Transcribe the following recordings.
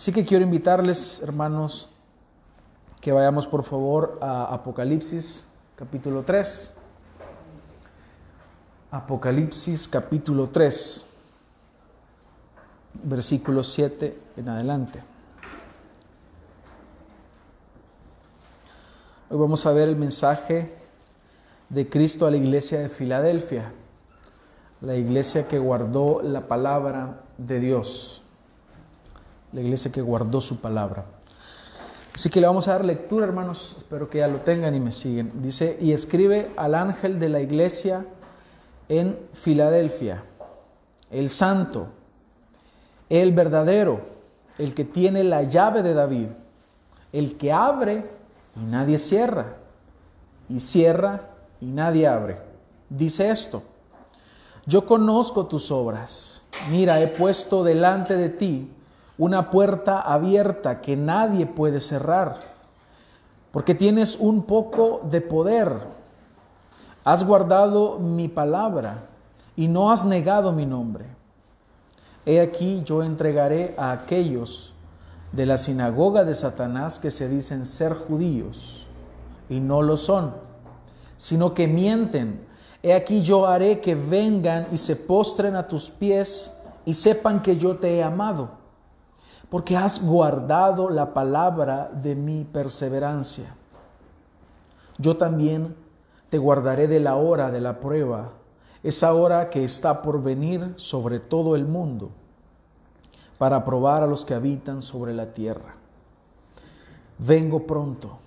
Así que quiero invitarles, hermanos, que vayamos por favor a Apocalipsis capítulo 3. Apocalipsis capítulo 3, versículo 7 en adelante. Hoy vamos a ver el mensaje de Cristo a la iglesia de Filadelfia, la iglesia que guardó la palabra de Dios, la iglesia que guardó su palabra. Así que le vamos a dar lectura, hermanos, espero que ya lo tengan y me siguen. Dice, y escribe al ángel de la iglesia en Filadelfia, el santo, el verdadero, el que tiene la llave de David, el que abre y nadie cierra, y cierra y nadie abre. Dice esto, yo conozco tus obras, mira, he puesto delante de ti una puerta abierta que nadie puede cerrar, porque tienes un poco de poder Has guardado mi palabra y no has negado mi nombre. He aquí yo entregaré a aquellos de la sinagoga de Satanás que se dicen ser judíos y no lo son, sino que mienten. He aquí yo haré que vengan y se postren a tus pies y sepan que yo te he amado, porque has guardado la palabra de mi perseverancia. Yo también te guardaré de la hora de la prueba, esa hora que está por venir sobre todo el mundo, para probar a los que habitan sobre la tierra. Vengo pronto,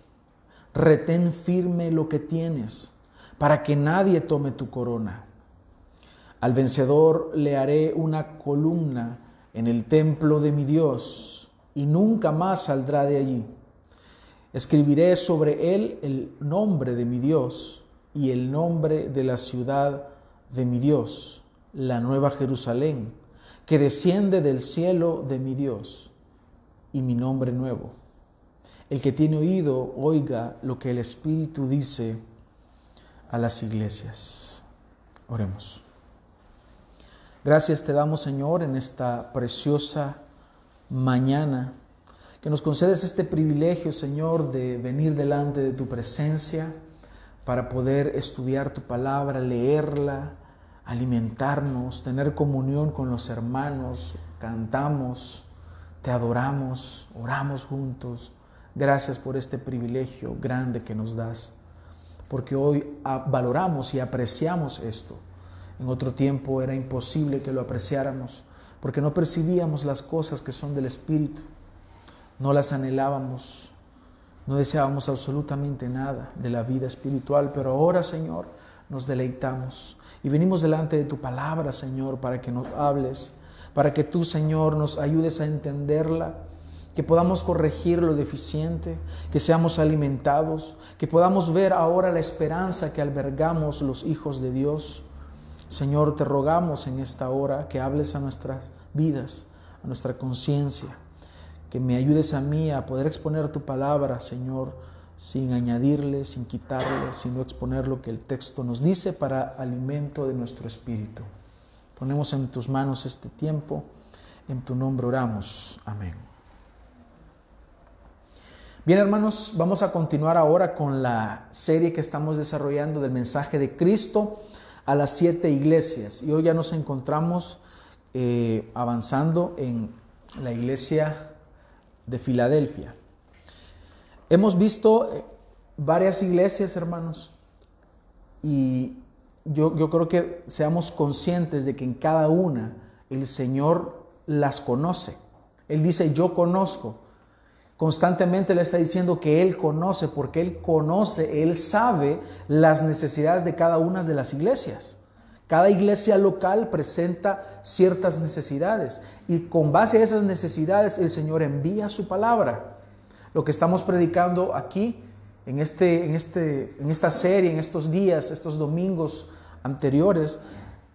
retén firme lo que tienes, para que nadie tome tu corona. Al vencedor le haré una columna en el templo de mi Dios, y nunca más saldrá de allí. Escribiré sobre él el nombre de mi Dios y el nombre de la ciudad de mi Dios, la nueva Jerusalén, que desciende del cielo de mi Dios, y mi nombre nuevo. El que tiene oído, oiga lo que el Espíritu dice a las iglesias. Oremos. Gracias te damos, Señor, en esta preciosa mañana, que nos concedes este privilegio, Señor, de venir delante de tu presencia para poder estudiar tu palabra, leerla, alimentarnos, tener comunión con los hermanos, cantamos, te adoramos, oramos juntos. Gracias por este privilegio grande que nos das, porque hoy valoramos y apreciamos esto. En otro tiempo era imposible que lo apreciáramos, porque no percibíamos las cosas que son del Espíritu, no las anhelábamos, no deseábamos absolutamente nada de la vida espiritual, pero ahora, Señor, nos deleitamos y venimos delante de tu palabra, Señor, para que nos hables, para que tú, Señor, nos ayudes a entenderla, que podamos corregir lo deficiente, que seamos alimentados, que podamos ver ahora la esperanza que albergamos los hijos de Dios. Señor, te rogamos en esta hora que hables a nuestras vidas, a nuestra conciencia que me ayudes a mí a poder exponer tu palabra, Señor, sin añadirle, sin quitarle, sino exponer lo que el texto nos dice para alimento de nuestro espíritu. Ponemos en tus manos este tiempo, en tu nombre oramos. Amén. Bien hermanos, vamos a continuar ahora con la serie que estamos desarrollando del mensaje de Cristo a las siete iglesias. Y hoy ya nos encontramos eh, avanzando en la iglesia de Filadelfia. Hemos visto eh, varias iglesias, hermanos, y yo, yo creo que seamos conscientes de que en cada una el Señor las conoce. Él dice, yo conozco. Constantemente le está diciendo que Él conoce, porque Él conoce, Él sabe las necesidades de cada una de las iglesias. Cada iglesia local presenta ciertas necesidades y con base a esas necesidades el Señor envía su palabra. Lo que estamos predicando aquí en, este, en, este, en esta serie, en estos días, estos domingos anteriores,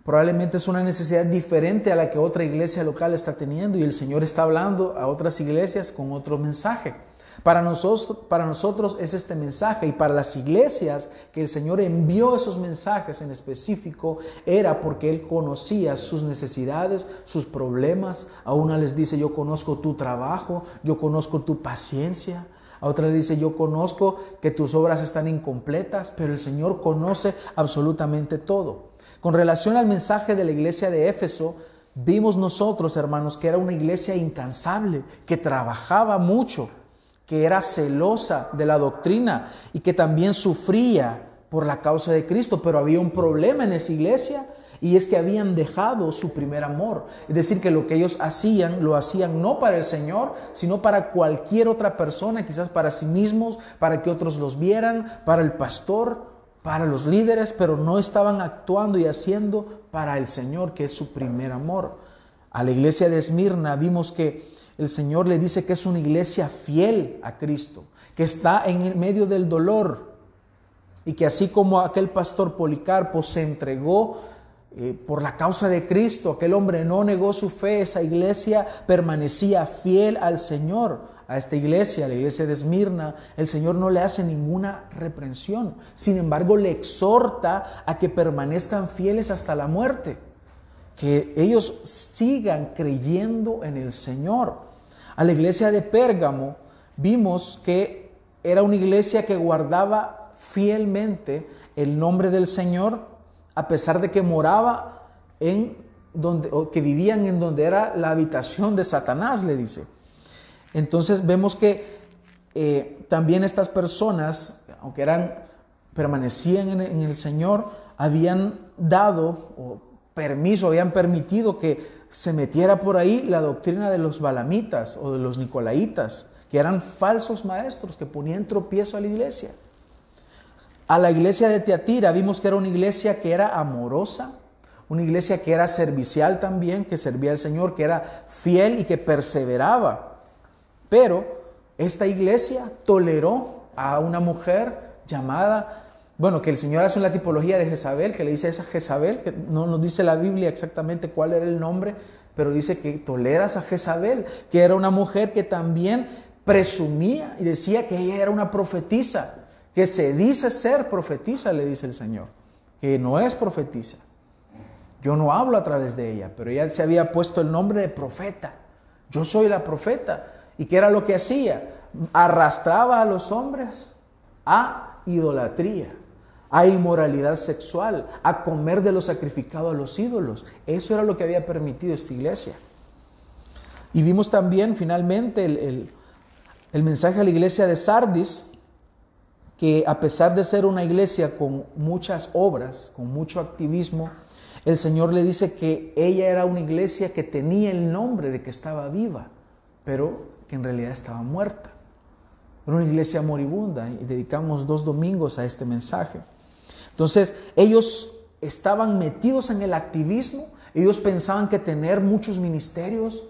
probablemente es una necesidad diferente a la que otra iglesia local está teniendo y el Señor está hablando a otras iglesias con otro mensaje. Para nosotros, para nosotros es este mensaje y para las iglesias que el Señor envió esos mensajes en específico era porque Él conocía sus necesidades, sus problemas. A una les dice, yo conozco tu trabajo, yo conozco tu paciencia. A otra le dice, yo conozco que tus obras están incompletas, pero el Señor conoce absolutamente todo. Con relación al mensaje de la iglesia de Éfeso, vimos nosotros, hermanos, que era una iglesia incansable, que trabajaba mucho que era celosa de la doctrina y que también sufría por la causa de Cristo, pero había un problema en esa iglesia y es que habían dejado su primer amor. Es decir, que lo que ellos hacían lo hacían no para el Señor, sino para cualquier otra persona, quizás para sí mismos, para que otros los vieran, para el pastor, para los líderes, pero no estaban actuando y haciendo para el Señor, que es su primer amor. A la iglesia de Esmirna vimos que el Señor le dice que es una iglesia fiel a Cristo, que está en medio del dolor y que así como aquel pastor Policarpo se entregó eh, por la causa de Cristo, aquel hombre no negó su fe, esa iglesia permanecía fiel al Señor. A esta iglesia, a la iglesia de Esmirna, el Señor no le hace ninguna reprensión. Sin embargo, le exhorta a que permanezcan fieles hasta la muerte, que ellos sigan creyendo en el Señor. A la iglesia de Pérgamo vimos que era una iglesia que guardaba fielmente el nombre del Señor, a pesar de que moraba en donde, o que vivían en donde era la habitación de Satanás, le dice. Entonces vemos que eh, también estas personas, aunque eran, permanecían en, el Señor, habían dado permiso, habían permitido que se metiera por ahí la doctrina de los balamitas o de los nicolaitas, que eran falsos maestros que ponían tropiezo a la iglesia. A la iglesia de Teatira vimos que era una iglesia que era amorosa, una iglesia que era servicial también, que servía al Señor, que era fiel y que perseveraba. Pero esta iglesia toleró a una mujer llamada bueno, que el Señor hace una tipología de Jezabel, que le dice esa Jezabel, que no nos dice la Biblia exactamente cuál era el nombre, pero dice que toleras a Jezabel, que era una mujer que también presumía y decía que ella era una profetisa, que se dice ser profetisa, le dice el Señor, que no es profetisa. Yo no hablo a través de ella, pero ella se había puesto el nombre de profeta. Yo soy la profeta. ¿Y qué era lo que hacía? Arrastraba a los hombres a idolatría a inmoralidad sexual, a comer de lo sacrificado a los ídolos. Eso era lo que había permitido esta iglesia. Y vimos también finalmente el, mensaje a la iglesia de Sardis, que a pesar de ser una iglesia con muchas obras, con mucho activismo, el Señor le dice que ella era una iglesia que tenía el nombre de que estaba viva, pero que en realidad estaba muerta. Era una iglesia moribunda y dedicamos dos domingos a este mensaje. Entonces, ellos estaban metidos en el activismo, ellos pensaban que tener muchos ministerios,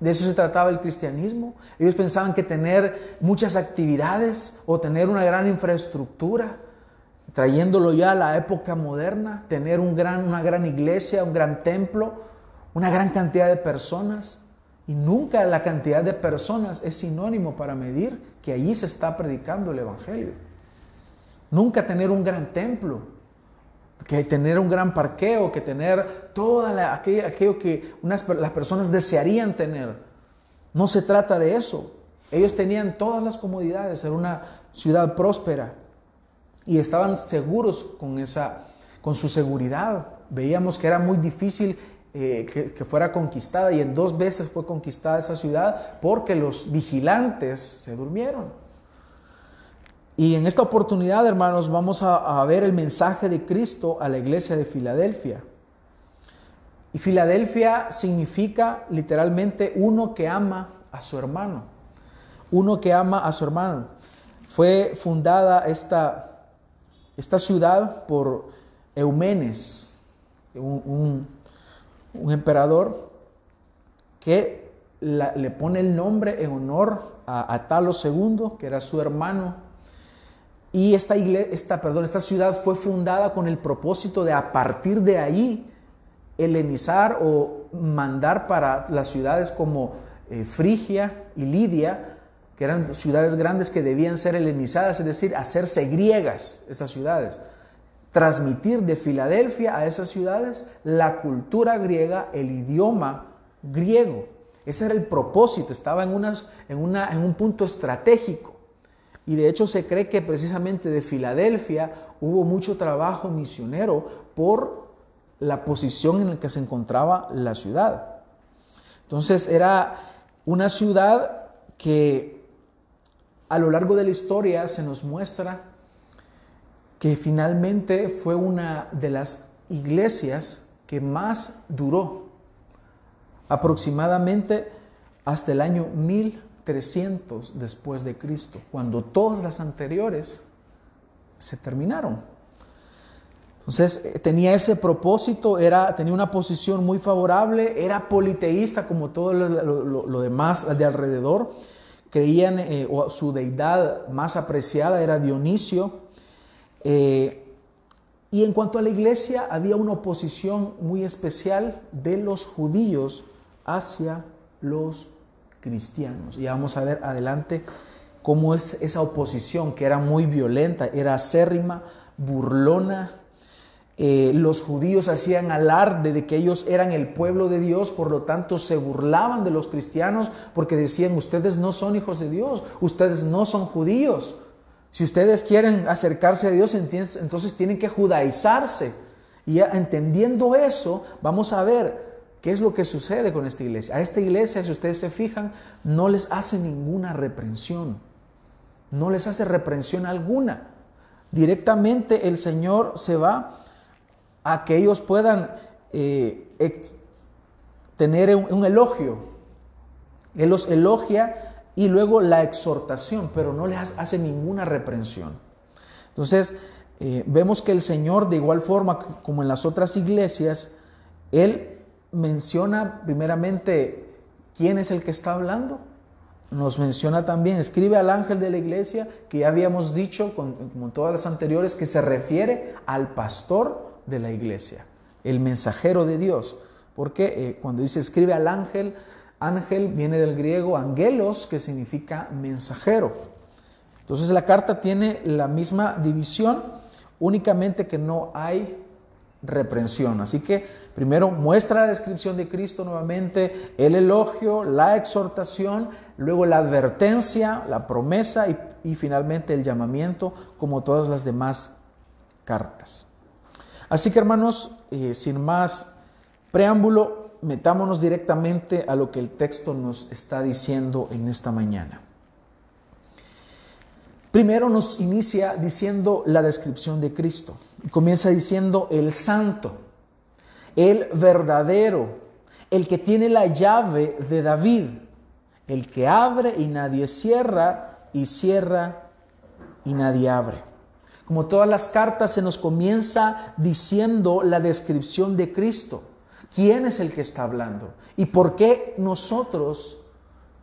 de eso se trataba el cristianismo, ellos pensaban que tener muchas actividades o tener una gran infraestructura, trayéndolo ya a la época moderna, tener un gran, una gran iglesia, un gran templo, una gran cantidad de personas. Y nunca la cantidad de personas es sinónimo para medir que allí se está predicando el Evangelio. Nunca tener un gran templo, que tener un gran parqueo, que tener todo aquello, que las personas desearían tener. No se trata de eso. Ellos tenían todas las comodidades, era una ciudad próspera y estaban seguros con, esa, con su seguridad. Veíamos que era muy difícil eh, que, fuera conquistada y en dos veces fue conquistada esa ciudad porque los vigilantes se durmieron. Y en esta oportunidad, hermanos, vamos a, ver el mensaje de Cristo a la iglesia de Filadelfia. Y Filadelfia significa literalmente uno que ama a su hermano. Uno que ama a su hermano. Fue fundada esta, esta ciudad por Eumenes, un, emperador que le pone el nombre en honor a, a Talos II, que era su hermano y esta, iglesia, esta, perdón, esta ciudad fue fundada con el propósito de a partir de ahí helenizar o mandar para las ciudades como eh, Frigia y Lidia, que eran ciudades grandes que debían ser helenizadas, es decir, hacerse griegas esas ciudades. Transmitir de Filadelfia a esas ciudades la cultura griega, el idioma griego. Ese era el propósito, estaba en, en, en un punto estratégico. Y de hecho se cree que precisamente de Filadelfia hubo mucho trabajo misionero por la posición en la que se encontraba la ciudad. Entonces era una ciudad que a lo largo de la historia se nos muestra que finalmente fue una de las iglesias que más duró, aproximadamente hasta el año 1300 después de Cristo, cuando todas las anteriores se terminaron. Entonces eh, tenía ese propósito, era, tenía una posición muy favorable, era politeísta como todo lo, demás de alrededor creían, eh, su deidad más apreciada era Dionisio. Eh, y en cuanto a la iglesia, había una oposición muy especial de los judíos hacia los cristianos. Y vamos a ver adelante cómo es esa oposición que era muy violenta, era acérrima, burlona, eh, los judíos hacían alarde de que ellos eran el pueblo de Dios, por lo tanto se burlaban de los cristianos porque decían, ustedes no son hijos de Dios, ustedes no son judíos. Si ustedes quieren acercarse a Dios, entonces tienen que judaizarse. Y entendiendo eso, vamos a ver qué es lo que sucede con esta iglesia. A esta iglesia, si ustedes se fijan, no les hace ninguna reprensión. No les hace reprensión alguna. Directamente el Señor se va a que ellos puedan eh, tener un, elogio. Él los elogia y luego la exhortación, pero no les hace ninguna reprensión. Entonces, eh, vemos que el Señor, de igual forma como en las otras iglesias, Él menciona primeramente quién es el que está hablando. Nos menciona también, escribe al ángel de la iglesia, que ya habíamos dicho, como todas las anteriores, que se refiere al pastor de la iglesia, el mensajero de Dios. Porque eh, cuando dice escribe al ángel, ángel viene del griego angelos, que significa mensajero. Entonces la carta tiene la misma división, únicamente que no hay reprensión. Así que primero muestra la descripción de Cristo nuevamente, el elogio, la exhortación, luego la advertencia, la promesa y finalmente el llamamiento, como todas las demás cartas. Así que hermanos, eh, sin más preámbulo, metámonos directamente a lo que el texto nos está diciendo en esta mañana. Primero nos inicia diciendo la descripción de Cristo. Comienza diciendo el santo, el verdadero, el que tiene la llave de David, el que abre y nadie cierra, y cierra y nadie abre. Como todas las cartas se nos comienza diciendo la descripción de Cristo. ¿Quién es el que está hablando? ¿Y por qué nosotros,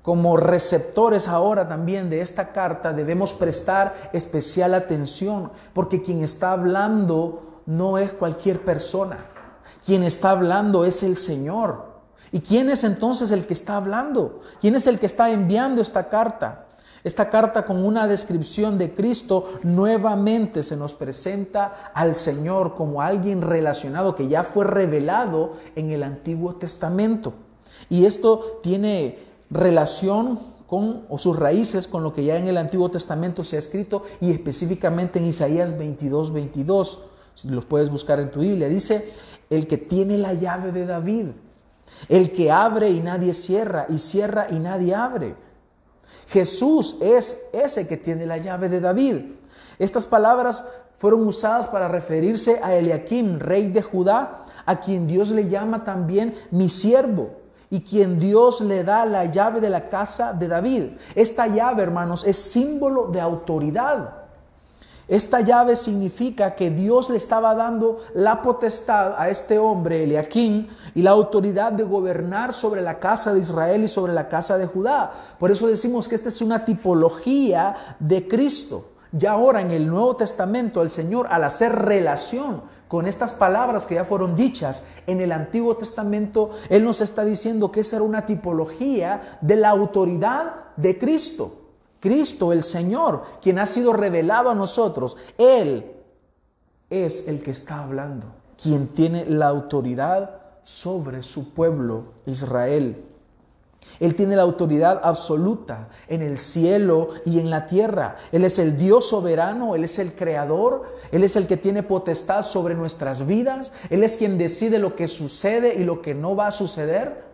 como receptores ahora también de esta carta, debemos prestar especial atención? Porque quien está hablando no es cualquier persona. Quien está hablando es el Señor. ¿Y quién es entonces el que está hablando? ¿Quién es el que está enviando esta carta? Esta carta con una descripción de Cristo nuevamente se nos presenta al Señor como alguien relacionado que ya fue revelado en el Antiguo Testamento. Y esto tiene relación con o sus raíces con lo que ya en el Antiguo Testamento se ha escrito y específicamente en Isaías 22, 22. Si los puedes buscar en tu Biblia, dice, el que tiene la llave de David, el que abre y nadie cierra, y cierra y nadie abre. Jesús es ese que tiene la llave de David. Estas palabras fueron usadas para referirse a Eliakim, rey de Judá, a quien Dios le llama también mi siervo y quien Dios le da la llave de la casa de David. Esta llave, hermanos, es símbolo de autoridad. Esta llave significa que Dios le estaba dando la potestad a este hombre, Eliakim, y la autoridad de gobernar sobre la casa de Israel y sobre la casa de Judá. Por eso decimos que esta es una tipología de Cristo. Ya ahora en el Nuevo Testamento el Señor al hacer relación con estas palabras que ya fueron dichas en el Antiguo Testamento, Él nos está diciendo que esa era una tipología de la autoridad de Cristo Cristo el Señor, quien ha sido revelado a nosotros. Él es el que está hablando, quien tiene la autoridad sobre su pueblo Israel. Él tiene la autoridad absoluta en el cielo y en la tierra. Él es el Dios soberano, Él es el creador, Él es el que tiene potestad sobre nuestras vidas, Él es quien decide lo que sucede y lo que no va a suceder.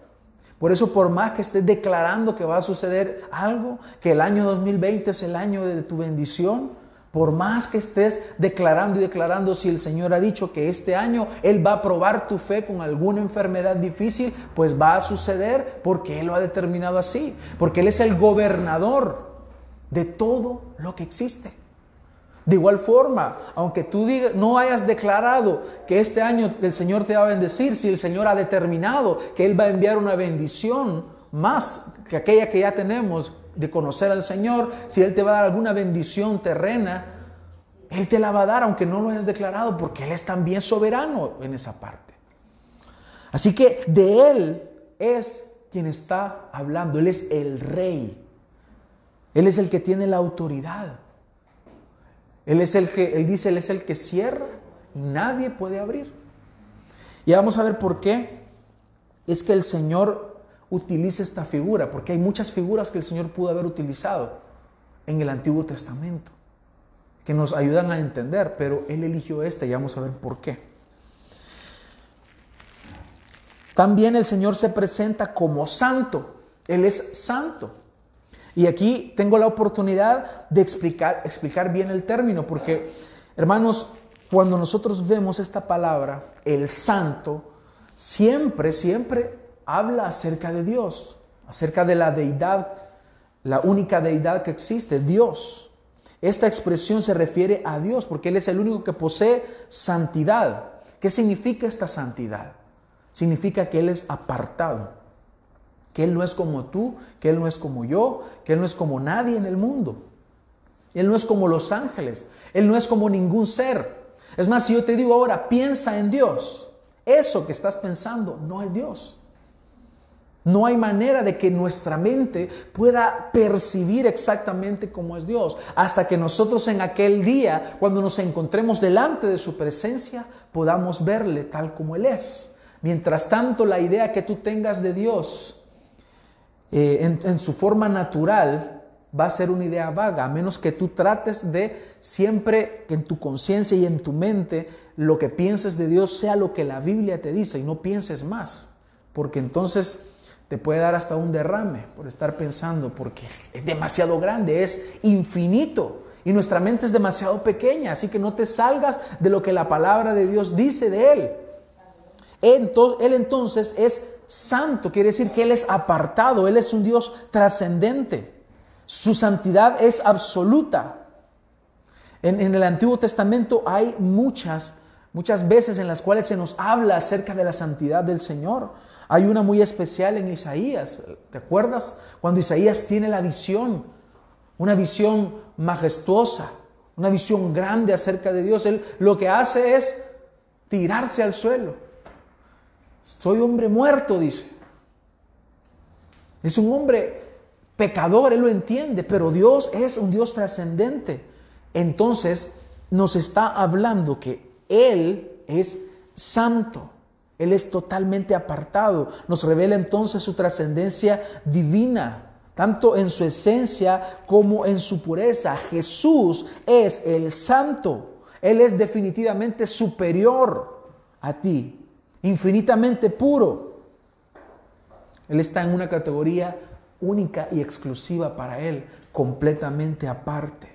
Por eso, por más que estés declarando que va a suceder algo, que el año 2020 es el año de tu bendición, por más que estés declarando y declarando, si el Señor ha dicho que este año Él va a probar tu fe con alguna enfermedad difícil, pues va a suceder porque Él lo ha determinado así. Porque Él es el gobernador de todo lo que existe. De igual forma, aunque tú no hayas declarado que este año el Señor te va a bendecir, si el Señor ha determinado que Él va a enviar una bendición más que aquella que ya tenemos, de conocer al Señor, si Él te va a dar alguna bendición terrena, Él te la va a dar aunque no lo hayas declarado, porque Él es también soberano en esa parte. Así que de Él es quien está hablando, Él es el rey, Él es el que tiene la autoridad. Él es el que, Él dice, Él es el que cierra y nadie puede abrir. Y vamos a ver por qué. Es que el Señor utilice esta figura, porque hay muchas figuras que el Señor pudo haber utilizado en el Antiguo Testamento, que nos ayudan a entender, pero Él eligió esta y vamos a ver por qué. También el Señor se presenta como santo, Él es santo. Y aquí tengo la oportunidad de explicar, explicar bien el término, porque hermanos, cuando nosotros vemos esta palabra, el santo, siempre, siempre habla acerca de Dios, acerca de la deidad, la única deidad que existe, Dios. Esta expresión se refiere a Dios porque Él es el único que posee santidad. ¿Qué significa esta santidad? Significa que Él es apartado, que Él no es como tú, que Él no es como yo, que Él no es como nadie en el mundo. Él no es como los ángeles, Él no es como ningún ser. Es más, si yo te digo ahora, piensa en Dios, eso que estás pensando no es Dios. No hay manera de que nuestra mente pueda percibir exactamente cómo es Dios, hasta que nosotros en aquel día, cuando nos encontremos delante de su presencia, podamos verle tal como Él es. Mientras tanto, la idea que tú tengas de Dios eh, en, su forma natural va a ser una idea vaga, a menos que tú trates de siempre que en tu conciencia y en tu mente lo que pienses de Dios sea lo que la Biblia te dice y no pienses más, porque entonces te puede dar hasta un derrame por estar pensando, porque es, demasiado grande, es infinito. Y nuestra mente es demasiado pequeña, así que no te salgas de lo que la palabra de Dios dice de Él. Él entonces es santo, quiere decir que Él es apartado, Él es un Dios trascendente. Su santidad es absoluta. En, el Antiguo Testamento hay muchas, muchas veces en las cuales se nos habla acerca de la santidad del Señor. Hay una muy especial en Isaías, ¿te acuerdas? Cuando Isaías tiene la visión, una visión majestuosa, una visión grande acerca de Dios, él lo que hace es tirarse al suelo. Soy hombre muerto, dice. Es un hombre pecador, él lo entiende, pero Dios es un Dios trascendente. Entonces nos está hablando que Él es santo. Él es totalmente apartado. Nos revela entonces su trascendencia divina, tanto en su esencia como en su pureza. Jesús es el santo. Él es definitivamente superior a ti, infinitamente puro. Él está en una categoría única y exclusiva para Él, completamente aparte.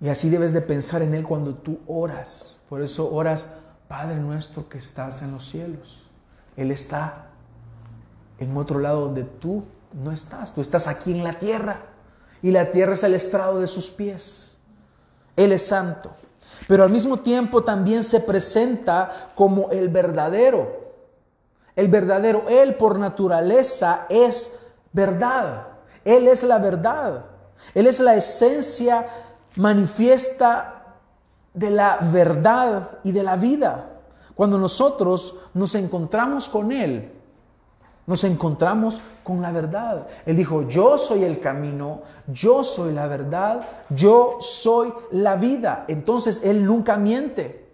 Y así debes de pensar en Él cuando tú oras. Por eso oras Padre nuestro que estás en los cielos. Él está en otro lado donde tú no estás. Tú estás aquí en la tierra. Y la tierra es el estrado de sus pies. Él es santo. Pero al mismo tiempo también se presenta como el verdadero. El verdadero, Él por naturaleza es verdad. Él es la verdad. Él es la esencia manifiesta de la verdad y de la vida. Cuando nosotros nos encontramos con Él, nos encontramos con la verdad. Él dijo, yo soy el camino, yo soy la verdad, yo soy la vida. Entonces Él nunca miente.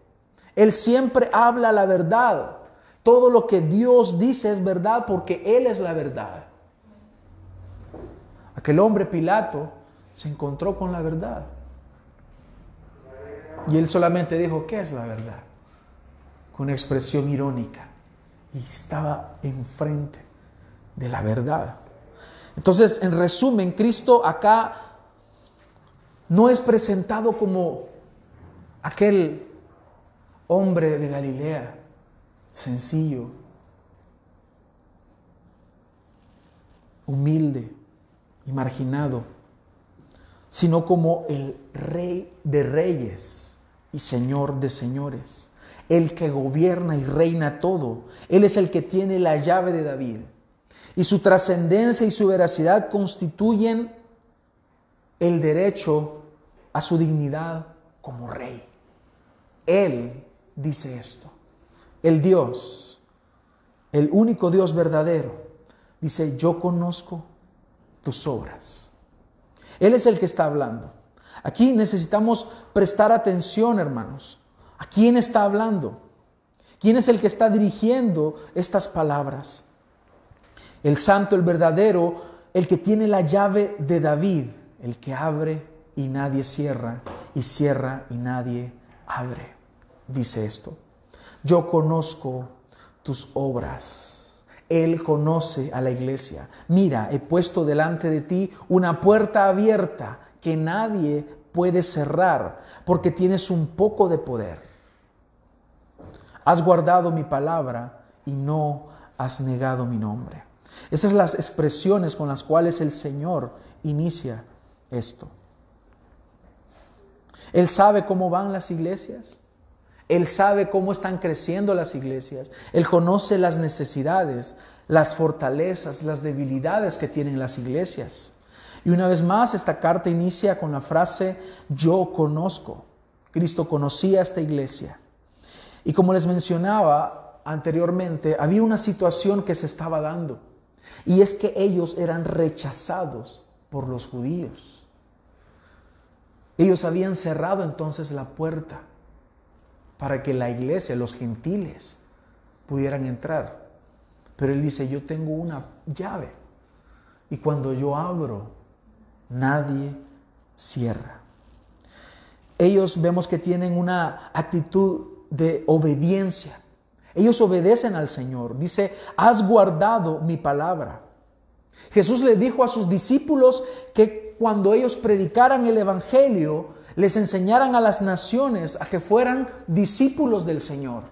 Él siempre habla la verdad. Todo lo que Dios dice es verdad porque Él es la verdad. Aquel hombre Pilato se encontró con la verdad. Y él solamente dijo, ¿qué es la verdad? Con expresión irónica. Y estaba enfrente de la verdad. Entonces, en resumen, Cristo acá no es presentado como aquel hombre de Galilea, sencillo, humilde y marginado, sino como el rey de reyes y señor de señores, el que gobierna y reina todo. Él es el que tiene la llave de David. Y su trascendencia y su veracidad constituyen el derecho a su dignidad como rey. Él dice esto. El Dios, el único Dios verdadero, dice, yo conozco tus obras. Él es el que está hablando. Aquí necesitamos prestar atención, hermanos. ¿A quién está hablando? ¿Quién es el que está dirigiendo estas palabras? El santo, el verdadero, el que tiene la llave de David, el que abre y nadie cierra, y cierra y nadie abre. Dice esto, yo conozco tus obras. Él conoce a la iglesia. Mira, he puesto delante de ti una puerta abierta que nadie puede cerrar, porque tienes un poco de poder. Has guardado mi palabra y no has negado mi nombre. Estas son las expresiones con las cuales el Señor inicia esto. Él sabe cómo van las iglesias. Él sabe cómo están creciendo las iglesias. Él conoce las necesidades, las fortalezas, las debilidades que tienen las iglesias. Y una vez más, esta carta inicia con la frase, yo conozco. Cristo conocía esta iglesia. Y como les mencionaba anteriormente, había una situación que se estaba dando. Y es que ellos eran rechazados por los judíos. Ellos habían cerrado entonces la puerta para que la iglesia, los gentiles, pudieran entrar. Pero él dice, yo tengo una llave. Y cuando yo abro, nadie cierra. Ellos vemos que tienen una actitud de obediencia. Ellos obedecen al Señor. Dice, has guardado mi palabra. Jesús le dijo a sus discípulos que cuando ellos predicaran el Evangelio, les enseñaran a las naciones a que fueran discípulos del Señor.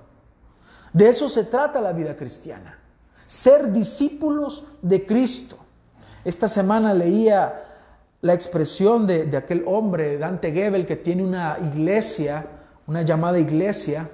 De eso se trata la vida cristiana. Ser discípulos de Cristo. Esta semana leía la expresión de, de aquel hombre, Dante Gebel, que tiene una iglesia, una llamada iglesia,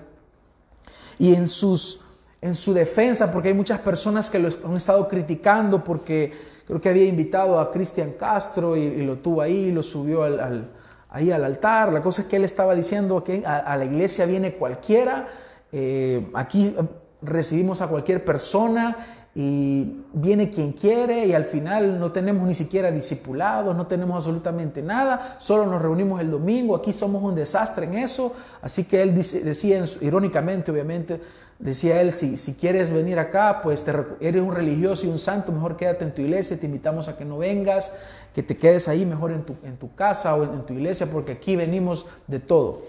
y en, sus, en su defensa, porque hay muchas personas que lo han estado criticando porque creo que había invitado a Cristian Castro y, lo tuvo ahí, lo subió al, ahí al altar. La cosa es que él estaba diciendo que a, la iglesia viene cualquiera, eh, aquí recibimos a cualquier persona y viene quien quiere y al final no tenemos ni siquiera discipulados, no tenemos absolutamente nada, solo nos reunimos el domingo, aquí somos un desastre en eso, así que él decía, irónicamente obviamente, decía él, si, si quieres venir acá, pues eres un religioso y un santo, mejor quédate en tu iglesia, te invitamos a que no vengas, que te quedes ahí mejor en tu, en tu casa o en tu iglesia, porque aquí venimos de todo.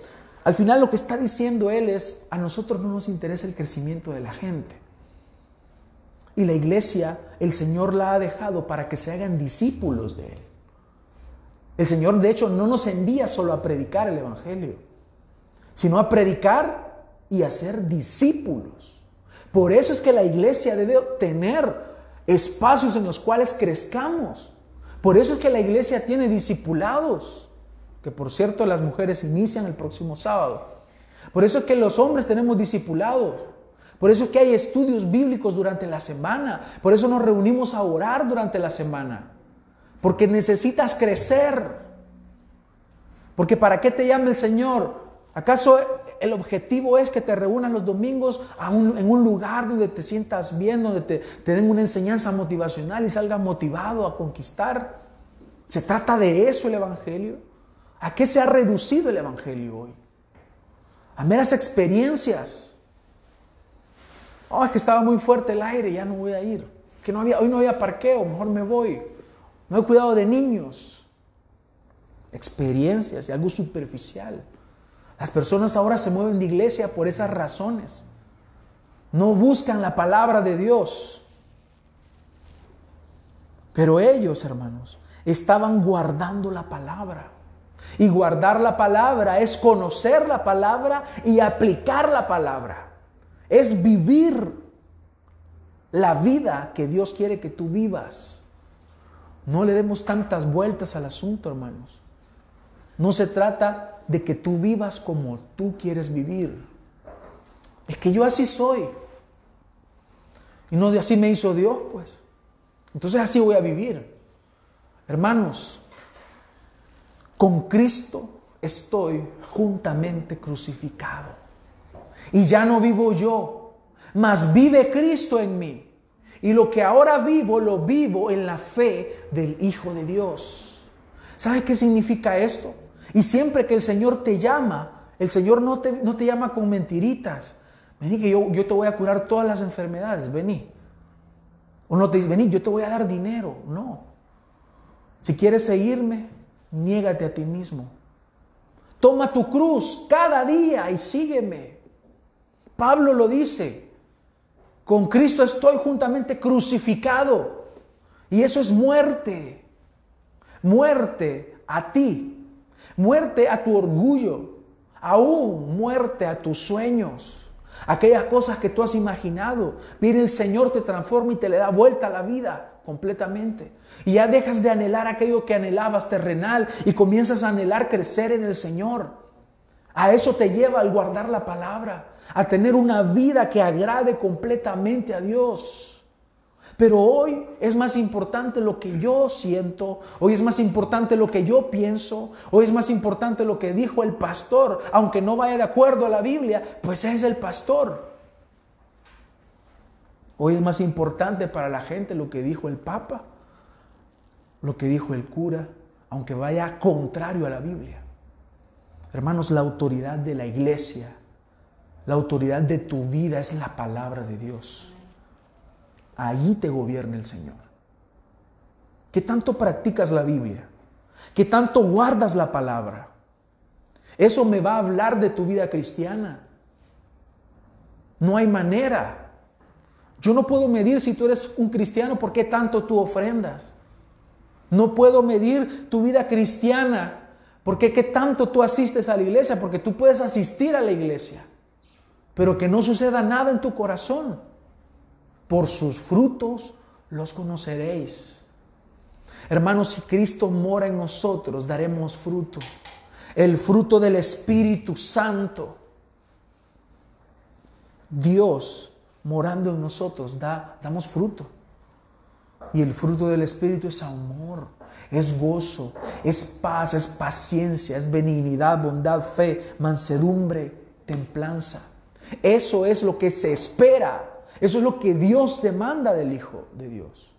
Al final lo que está diciendo él es, a nosotros no nos interesa el crecimiento de la gente. Y la iglesia, el Señor la ha dejado para que se hagan discípulos de Él. El Señor, de hecho, no nos envía solo a predicar el Evangelio, sino a predicar y a ser discípulos. Por eso es que la iglesia debe tener espacios en los cuales crezcamos. Por eso es que la iglesia tiene discipulados, que por cierto las mujeres inician el próximo sábado. Por eso es que los hombres tenemos discipulados. Por eso es que hay estudios bíblicos durante la semana. Por eso nos reunimos a orar durante la semana. Porque necesitas crecer. Porque ¿para qué te llama el Señor? ¿Acaso el objetivo es que te reúnan los domingos en un lugar donde te sientas bien, donde te, te den una enseñanza motivacional y salgas motivado a conquistar? ¿Se trata de eso el Evangelio? ¿A qué se ha reducido el Evangelio hoy? A meras experiencias. Oh, es que estaba muy fuerte el aire, ya no voy a ir. Que no había, hoy no había parqueo, mejor me voy. No he cuidado de niños. Experiencias y algo superficial. Las personas ahora se mueven de iglesia por esas razones. No buscan la palabra de Dios. Pero ellos, hermanos, estaban guardando la palabra. Y guardar la palabra es conocer la palabra y aplicar la palabra. Es vivir la vida que Dios quiere que tú vivas. No le demos tantas vueltas al asunto, hermanos. No se trata de que tú vivas como tú quieres vivir. Es que yo así soy. Y no de así me hizo Dios, pues. Entonces así voy a vivir. Hermanos, con Cristo estoy juntamente crucificado. Y ya no vivo yo, mas vive Cristo en mí. Y lo que ahora vivo, lo vivo en la fe del Hijo de Dios. ¿Sabe qué significa esto? Y siempre que el Señor te llama, el Señor no te, no te llama con mentiritas. Vení que yo, yo te voy a curar todas las enfermedades, vení. O no te dice, vení, yo te voy a dar dinero. No. Si quieres seguirme, niégate a ti mismo. Toma tu cruz cada día y sígueme. Pablo lo dice. Con Cristo estoy juntamente crucificado. Y eso es muerte. Muerte a ti muerte a tu orgullo, aún muerte a tus sueños, aquellas cosas que tú has imaginado. Mire, el Señor te transforma y te le da vuelta a la vida completamente. Y ya dejas de anhelar aquello que anhelabas terrenal y comienzas a anhelar crecer en el Señor. A eso te lleva al guardar la palabra, a tener una vida que agrade completamente a Dios. Pero hoy es más importante lo que yo siento, hoy es más importante lo que yo pienso, hoy es más importante lo que dijo el pastor, aunque no vaya de acuerdo a la Biblia, pues es el pastor. Hoy es más importante para la gente lo que dijo el Papa, lo que dijo el cura, aunque vaya contrario a la Biblia. Hermanos, la autoridad de la iglesia, la autoridad de tu vida es la palabra de Dios allí te gobierna el Señor. ¿Qué tanto practicas la Biblia? ¿Qué tanto guardas la palabra? Eso me va a hablar de tu vida cristiana. No hay manera. Yo no puedo medir si tú eres un cristiano por qué tanto tú ofrendas. No puedo medir tu vida cristiana porque qué tanto tú asistes a la iglesia, porque tú puedes asistir a la iglesia, pero que no suceda nada en tu corazón. Por sus frutos los conoceréis. Hermanos, si Cristo mora en nosotros, daremos fruto. El fruto del Espíritu Santo. Dios morando en nosotros, da, damos fruto. Y el fruto del Espíritu es amor, es gozo, es paz, es paciencia, es benignidad, bondad, fe, mansedumbre, templanza. Eso es lo que se espera eso es lo que Dios demanda del Hijo de Dios.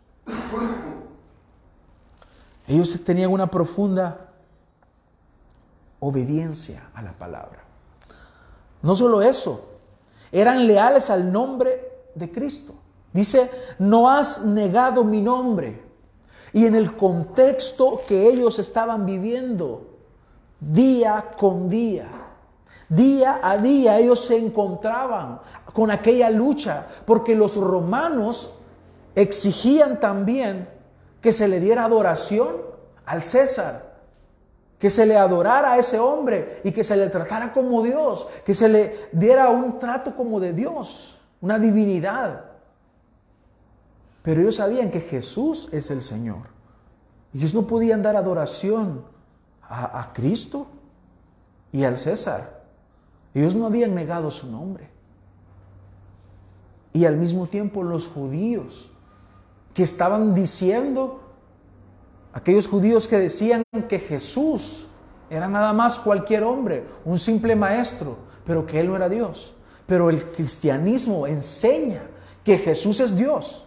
Ellos tenían una profunda obediencia a la palabra. No solo eso, eran leales al nombre de Cristo. Dice, no has negado mi nombre. Y en el contexto que ellos estaban viviendo, día con día, día a día ellos se encontraban con aquella lucha, porque los romanos exigían también que se le diera adoración al César, que se le adorara a ese hombre y que se le tratara como Dios, que se le diera un trato como de Dios, una divinidad. Pero ellos sabían que Jesús es el Señor. Ellos no podían dar adoración a Cristo y al César. Ellos no habían negado su nombre. Y al mismo tiempo los judíos que estaban diciendo, aquellos judíos que decían que Jesús era nada más cualquier hombre, un simple maestro, pero que él no era Dios. Pero el cristianismo enseña que Jesús es Dios.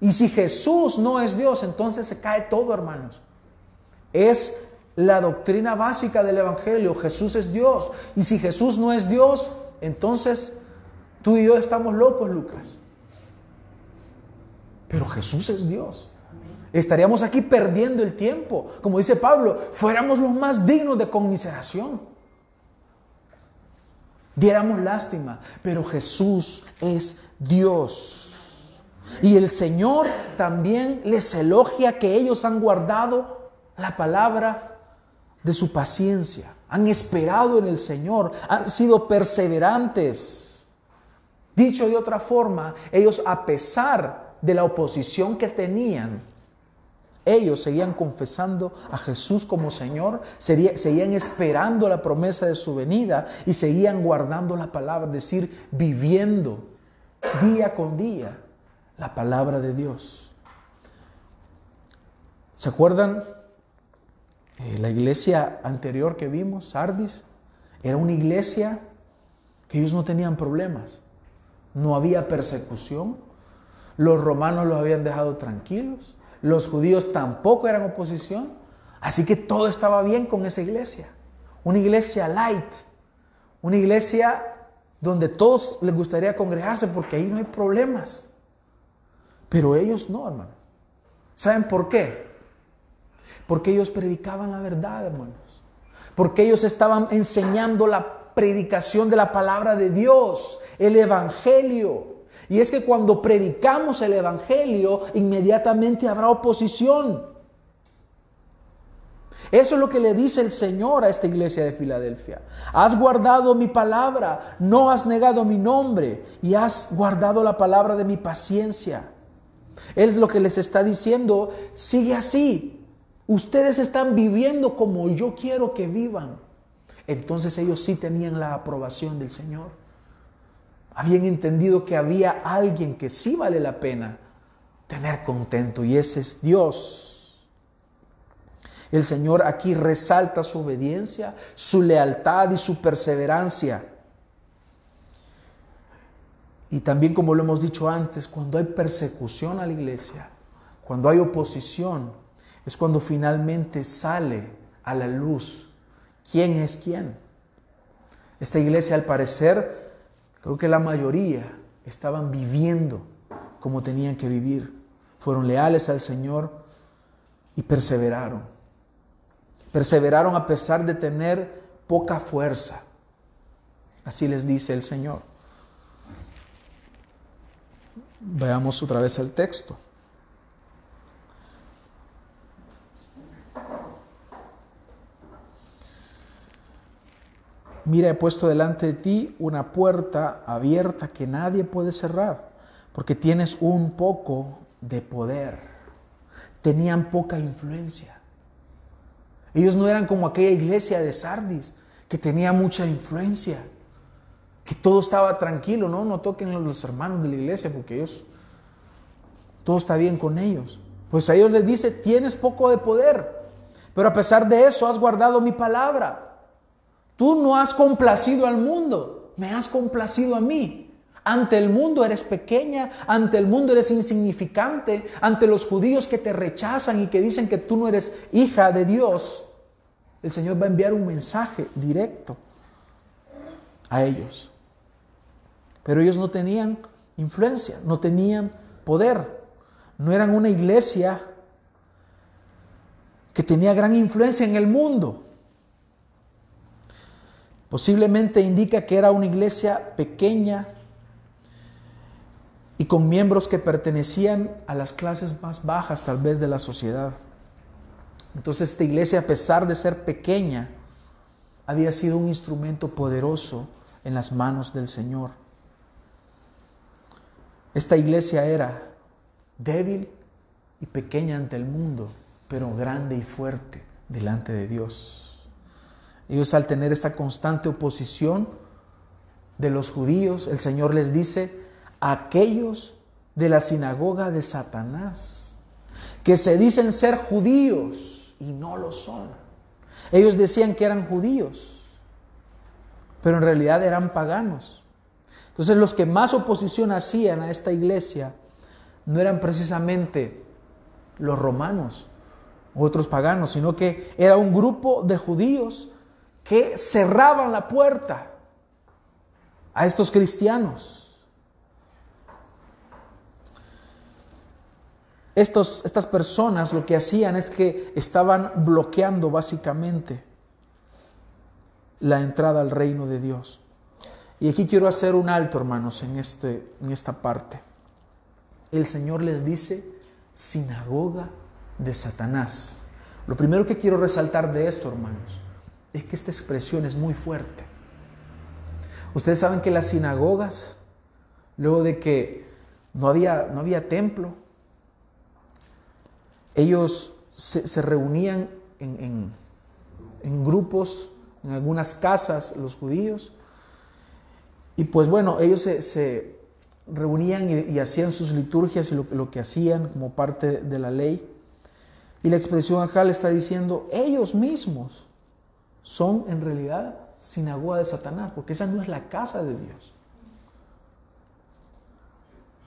Y si Jesús no es Dios, entonces se cae todo, hermanos. Es la doctrina básica del Evangelio. Jesús es Dios. Y si Jesús no es Dios, entonces tú y yo estamos locos, Lucas. Pero Jesús es Dios. Estaríamos aquí perdiendo el tiempo. Como dice Pablo, fuéramos los más dignos de conmiseración. Diéramos lástima, pero Jesús es Dios. Y el Señor también les elogia que ellos han guardado la palabra de su paciencia. Han esperado en el Señor, han sido perseverantes. Dicho de otra forma, ellos a pesar de la oposición que tenían, ellos seguían confesando a Jesús como Señor, seguían esperando la promesa de su venida y seguían guardando la palabra, es decir, viviendo día con día la palabra de Dios. ¿Se acuerdan? Eh, la iglesia anterior que vimos, Sardis, era una iglesia que ellos no tenían problemas, no había persecución, los romanos los habían dejado tranquilos, los judíos tampoco eran oposición, así que todo estaba bien con esa iglesia. Una iglesia light, una iglesia donde todos les gustaría congregarse porque ahí no hay problemas. Pero ellos no, hermano. ¿Saben por qué? Porque ellos predicaban la verdad, hermanos. Porque ellos estaban enseñando la predicación de la palabra de Dios, el Evangelio. Y es que cuando predicamos el Evangelio, inmediatamente habrá oposición. Eso es lo que le dice el Señor a esta iglesia de Filadelfia. Has guardado mi palabra, no has negado mi nombre y has guardado la palabra de mi paciencia. Él es lo que les está diciendo, sigue así. Ustedes están viviendo como yo quiero que vivan. Entonces ellos sí tenían la aprobación del Señor. Habían entendido que había alguien que sí vale la pena tener contento y ese es Dios. El Señor aquí resalta su obediencia, su lealtad y su perseverancia. Y también como lo hemos dicho antes, cuando hay persecución a la iglesia, cuando hay oposición, es cuando finalmente sale a la luz quién es quién. Esta iglesia al parecer Creo que la mayoría estaban viviendo como tenían que vivir. Fueron leales al Señor y perseveraron. Perseveraron a pesar de tener poca fuerza. Así les dice el Señor. Veamos otra vez el texto. Mira, he puesto delante de ti una puerta abierta que nadie puede cerrar, porque tienes un poco de poder. Tenían poca influencia. Ellos no eran como aquella iglesia de Sardis, que tenía mucha influencia, que todo estaba tranquilo, no, no toquen los hermanos de la iglesia, porque ellos, todo está bien con ellos. Pues a ellos les dice, tienes poco de poder, pero a pesar de eso has guardado mi palabra Tú no has complacido al mundo, me has complacido a mí. Ante el mundo eres pequeña, ante el mundo eres insignificante, ante los judíos que te rechazan y que dicen que tú no eres hija de Dios. El Señor va a enviar un mensaje directo a ellos. Pero ellos no tenían influencia, no tenían poder, no eran una iglesia que tenía gran influencia en el mundo. Posiblemente indica que era una iglesia pequeña y con miembros que pertenecían a las clases más bajas tal vez de la sociedad. Entonces esta iglesia, a pesar de ser pequeña, había sido un instrumento poderoso en las manos del Señor. Esta iglesia era débil y pequeña ante el mundo, pero grande y fuerte delante de Dios. Ellos al tener esta constante oposición de los judíos, el Señor les dice, aquellos de la sinagoga de Satanás, que se dicen ser judíos y no lo son, Ellos decían que eran judíos, pero en realidad eran paganos. Entonces los que más oposición hacían a esta iglesia no eran precisamente los romanos u otros paganos, sino que era un grupo de judíos que cerraban la puerta a estos cristianos. Estos, estas personas lo que hacían es que estaban bloqueando básicamente la entrada al reino de Dios. Y aquí quiero hacer un alto, hermanos, en, este, en esta parte. El Señor les dice sinagoga de Satanás. Lo primero que quiero resaltar de esto, hermanos, es que esta expresión es muy fuerte. Ustedes saben que las sinagogas, luego de que no había, no había templo, ellos se, reunían en, grupos, en algunas casas, los judíos, y pues bueno, ellos se, reunían y, hacían sus liturgias y lo, que hacían como parte de la ley. Y la expresión acá le está diciendo, ellos mismos son en realidad sinagoga de Satanás, porque esa no es la casa de Dios.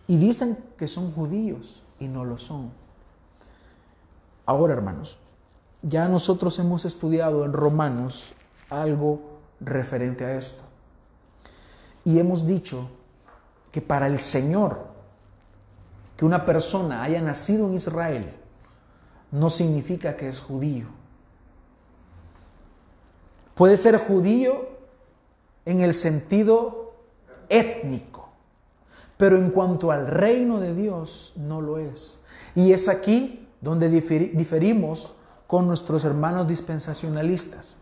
Y dicen que son judíos y no lo son. Ahora, hermanos, ya nosotros hemos estudiado en Romanos algo referente a esto. Y hemos dicho que para el Señor, que una persona haya nacido en Israel, no significa que es judío. Puede ser judío en el sentido étnico, pero en cuanto al reino de Dios no lo es. Y es aquí donde diferimos con nuestros hermanos dispensacionalistas.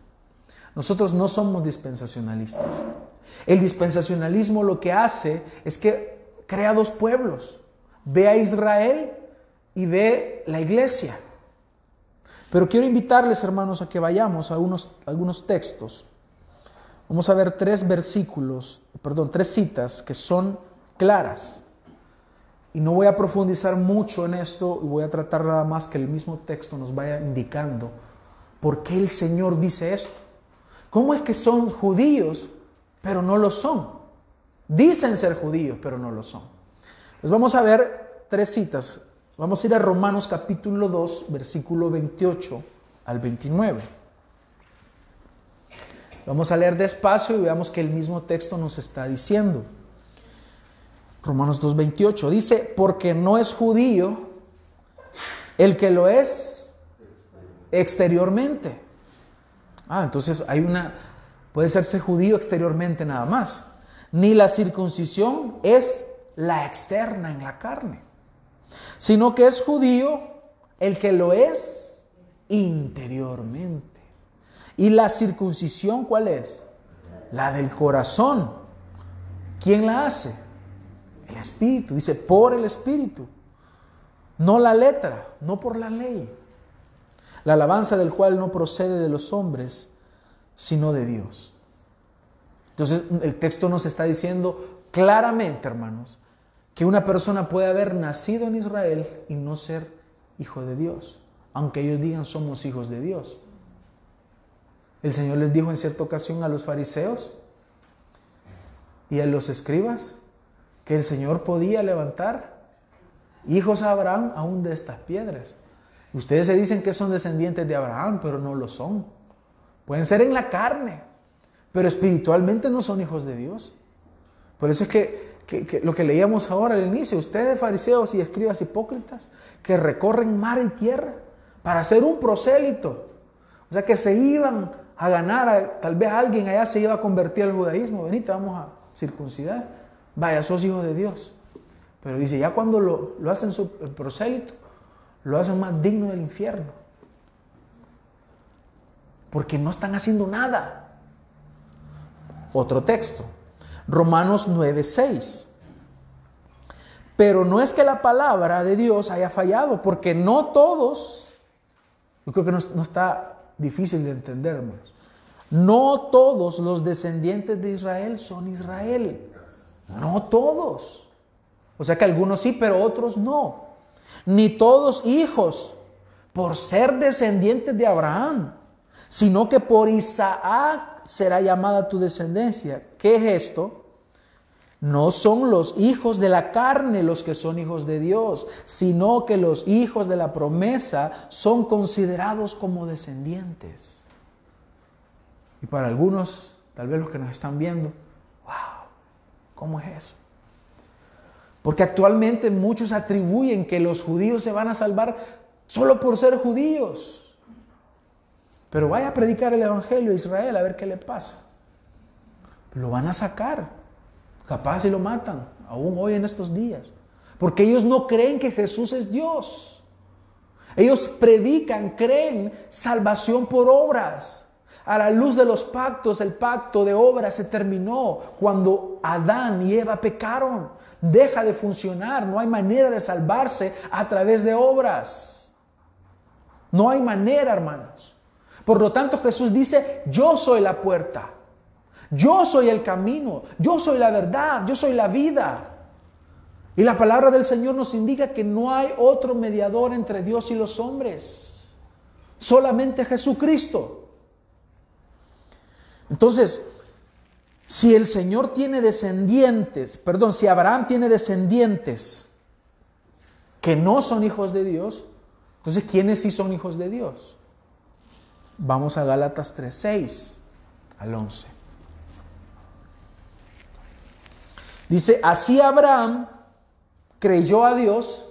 Nosotros no somos dispensacionalistas. El dispensacionalismo lo que hace es que crea dos pueblos. Ve a Israel y ve la iglesia. Pero quiero invitarles, hermanos, a que vayamos a unos, algunos textos. Vamos a ver tres versículos, perdón, tres citas que son claras. Y no voy a profundizar mucho en esto y voy a tratar nada más que el mismo texto nos vaya indicando por qué el Señor dice esto. ¿Cómo es que son judíos, pero no lo son? Dicen ser judíos, pero no lo son. Pues vamos a ver tres citas. Vamos a ir a Romanos capítulo 2, versículo 28 al 29. Vamos a leer despacio y veamos que el mismo texto nos está diciendo. Romanos 2.28 dice, porque no es judío el que lo es exteriormente. Ah, entonces hay una, puede serse judío exteriormente nada más. Ni la circuncisión es la externa en la carne, sino que es judío el que lo es interiormente. ¿Y la circuncisión cuál es? La del corazón. ¿Quién la hace? El Espíritu, dice, por el Espíritu. No la letra, no por la ley. La alabanza del cual no procede de los hombres, sino de Dios. Entonces el texto nos está diciendo claramente, hermanos, que una persona puede haber nacido en Israel y no ser hijo de Dios, aunque ellos digan somos hijos de Dios. El Señor les dijo en cierta ocasión a los fariseos y a los escribas, que el Señor podía levantar hijos a Abraham aún de estas piedras. Ustedes se dicen que son descendientes de Abraham, pero no lo son. Pueden ser en la carne, pero espiritualmente no son hijos de Dios. Por eso es que, lo que leíamos ahora al inicio, ustedes fariseos y escribas hipócritas, que recorren mar y tierra para hacer un prosélito. O sea que se iban a ganar, tal vez alguien allá se iba a convertir al judaísmo, venite, vamos a circuncidar. Vaya, sos hijo de Dios. Pero dice, ya cuando lo, hacen su prosélito, lo hacen más digno del infierno. Porque no están haciendo nada. Otro texto, Romanos 9:6. Pero no es que la palabra de Dios haya fallado, porque no todos, yo creo que no, no está difícil de entender, hermanos. No todos los descendientes de Israel son Israel. No todos. O sea que algunos sí, pero otros no. Ni todos hijos, por ser descendientes de Abraham, sino que por Isaac será llamada tu descendencia. ¿Qué es esto? No son los hijos de la carne los que son hijos de Dios, sino que los hijos de la promesa son considerados como descendientes. Y para algunos, tal vez los que nos están viendo, wow, ¿cómo es eso? Porque actualmente muchos atribuyen que los judíos se van a salvar solo por ser judíos. Pero vaya a predicar el Evangelio a Israel a ver qué le pasa. Lo van a sacar. Capaz si lo matan, aún hoy en estos días. Porque ellos no creen que Jesús es Dios. Ellos predican, creen salvación por obras. A la luz de los pactos, el pacto de obras se terminó cuando Adán y Eva pecaron. Deja de funcionar, no hay manera de salvarse a través de obras. No hay manera, hermanos. Por lo tanto, Jesús dice, yo soy la puerta. Yo soy el camino, yo soy la verdad, yo soy la vida. Y la palabra del Señor nos indica que no hay otro mediador entre Dios y los hombres, solamente Jesucristo. Entonces, si el Señor tiene descendientes, perdón, si Abraham tiene descendientes que no son hijos de Dios, entonces ¿quiénes sí son hijos de Dios? Vamos a Gálatas 3, 6 al 11. Dice, así Abraham creyó a Dios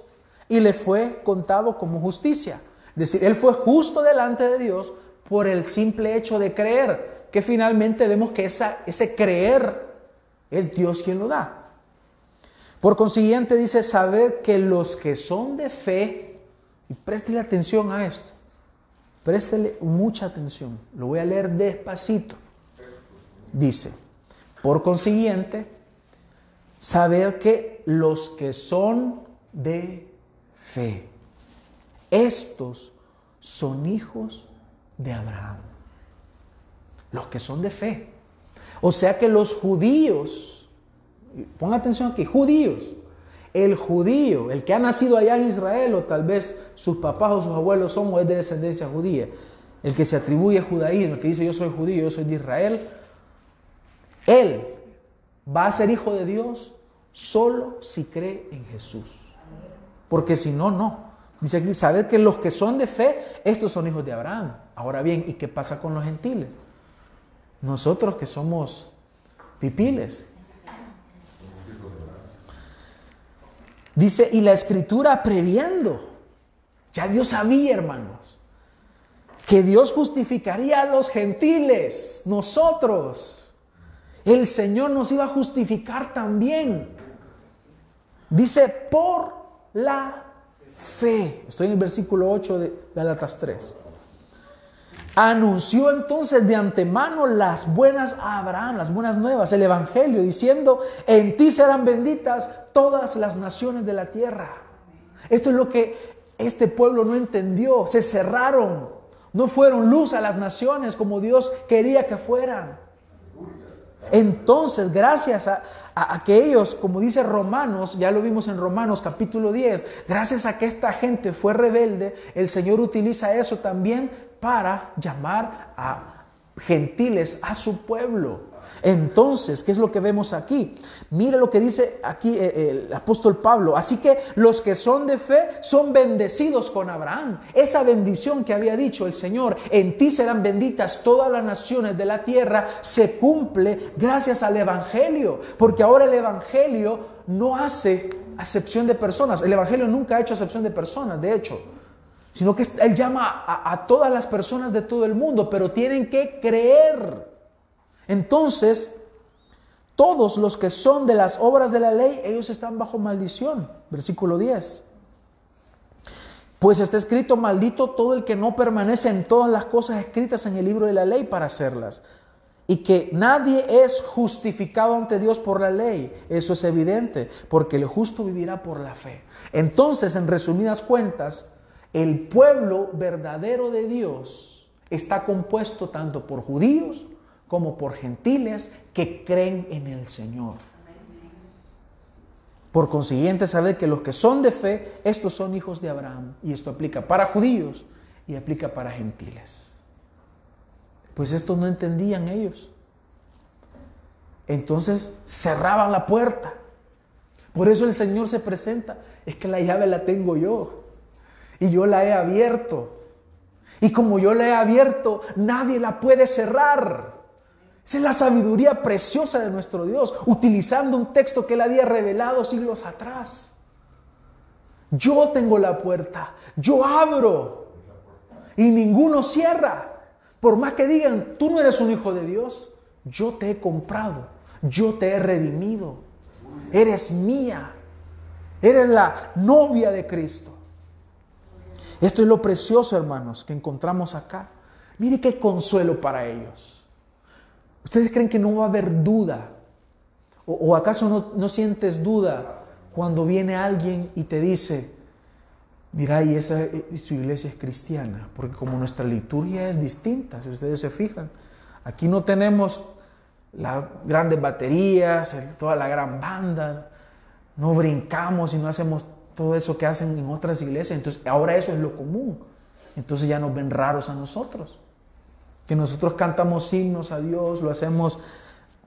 y le fue contado como justicia. Es decir, él fue justo delante de Dios por el simple hecho de creer, que finalmente vemos que esa, ese creer es Dios quien lo da. Por consiguiente dice, saber que los que son de fe, y préstele atención a esto, préstele mucha atención, lo voy a leer despacito. Dice, por consiguiente, saber que los que son de fe, estos son hijos de Abraham. Los que son de fe. O sea que los judíos, ponga atención aquí, judíos, el judío, el que ha nacido allá en Israel, o tal vez sus papás o sus abuelos son o es de descendencia judía, el que se atribuye a judaísmo, que dice yo soy judío, yo soy de Israel, él va a ser hijo de Dios solo si cree en Jesús. Porque si no, no. Dice aquí, sabed que los que son de fe, estos son hijos de Abraham. Ahora bien, ¿y qué pasa con los gentiles? Nosotros que somos pipiles. Dice, y la escritura previendo. Ya Dios sabía, hermanos, que Dios justificaría a los gentiles, nosotros el Señor nos iba a justificar también. Dice, por la fe. Estoy en el versículo 8 de Galatas 3. Anunció entonces de antemano las buenas a Abraham, las buenas nuevas, el Evangelio, diciendo, en ti serán benditas todas las naciones de la tierra. Esto es lo que este pueblo no entendió, se cerraron, no fueron luz a las naciones como Dios quería que fueran. Entonces, gracias a, que ellos, como dice Romanos, ya lo vimos en Romanos capítulo 10, gracias a que esta gente fue rebelde, el Señor utiliza eso también para llamar a gentiles a su pueblo. Entonces, ¿qué es lo que vemos aquí? Mira lo que dice aquí eh, el apóstol Pablo. Así que los que son de fe son bendecidos con Abraham. Esa bendición que había dicho el Señor, en ti serán benditas todas las naciones de la tierra, se cumple gracias al Evangelio. Porque ahora el Evangelio no hace acepción de personas. El Evangelio nunca ha hecho acepción de personas, de hecho sino que Él llama a, todas las personas de todo el mundo, pero tienen que creer. Entonces, todos los que son de las obras de la ley, ellos están bajo maldición. Versículo 10. Pues está escrito, maldito todo el que no permanece en todas las cosas escritas en el libro de la ley para hacerlas. Y que nadie es justificado ante Dios por la ley. Eso es evidente, porque el justo vivirá por la fe. Entonces, en resumidas cuentas, el pueblo verdadero de Dios está compuesto tanto por judíos como por gentiles que creen en el Señor. Por consiguiente, saber que los que son de fe, estos son hijos de Abraham. Y esto aplica para judíos y aplica para gentiles. Pues esto no entendían ellos. Entonces cerraban la puerta. Por eso el Señor se presenta. Es que la llave la tengo yo. Y yo la he abierto. Y como yo la he abierto, nadie la puede cerrar. Esa es la sabiduría preciosa de nuestro Dios, utilizando un texto que él había revelado siglos atrás. Yo tengo la puerta, yo abro y ninguno cierra. Por más que digan, tú no eres un hijo de Dios, yo te he comprado, yo te he redimido, eres mía, eres la novia de Cristo. Esto es lo precioso, hermanos, que encontramos acá. Mire qué consuelo para ellos. ¿Ustedes creen que no va a haber duda? ¿O, acaso no, no, sientes duda cuando viene alguien y te dice, mira, y esa su iglesia es cristiana? Porque como nuestra liturgia es distinta, si ustedes se fijan, aquí no tenemos las grandes baterías, toda la gran banda, no brincamos y no hacemos todo eso que hacen en otras iglesias. Entonces, ahora eso es lo común. Entonces ya nos ven raros a nosotros. Que nosotros cantamos himnos a Dios, lo hacemos,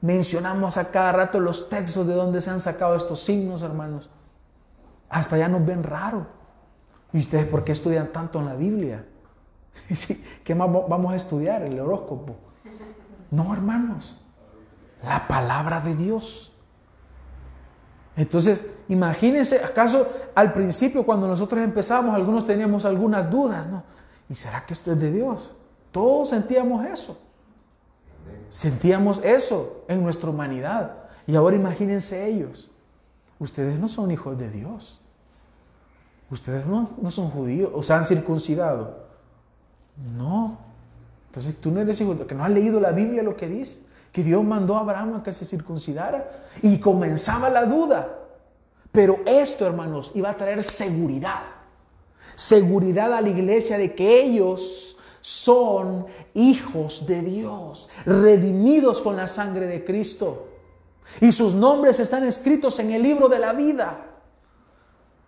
mencionamos a cada rato los textos de donde se han sacado estos himnos, hermanos. Hasta ya nos ven raro. ¿Y ustedes por qué estudian tanto en la Biblia? ¿Qué más vamos a estudiar? El horóscopo. No, hermanos. La palabra de Dios. Entonces, imagínense, acaso al principio cuando nosotros empezamos, algunos teníamos algunas dudas, ¿no? ¿Y será que esto es de Dios? Todos sentíamos eso. Sentíamos eso en nuestra humanidad. Y ahora imagínense ellos. Ustedes no son hijos de Dios. Ustedes no, no son judíos o se han circuncidado. No. Entonces tú no eres hijo de que no has leído la Biblia lo que dice que Dios mandó a Abraham a que se circuncidara y comenzaba la duda. Pero esto, hermanos, iba a traer seguridad. Seguridad a la iglesia de que ellos son hijos de Dios, redimidos con la sangre de Cristo. Y sus nombres están escritos en el libro de la vida.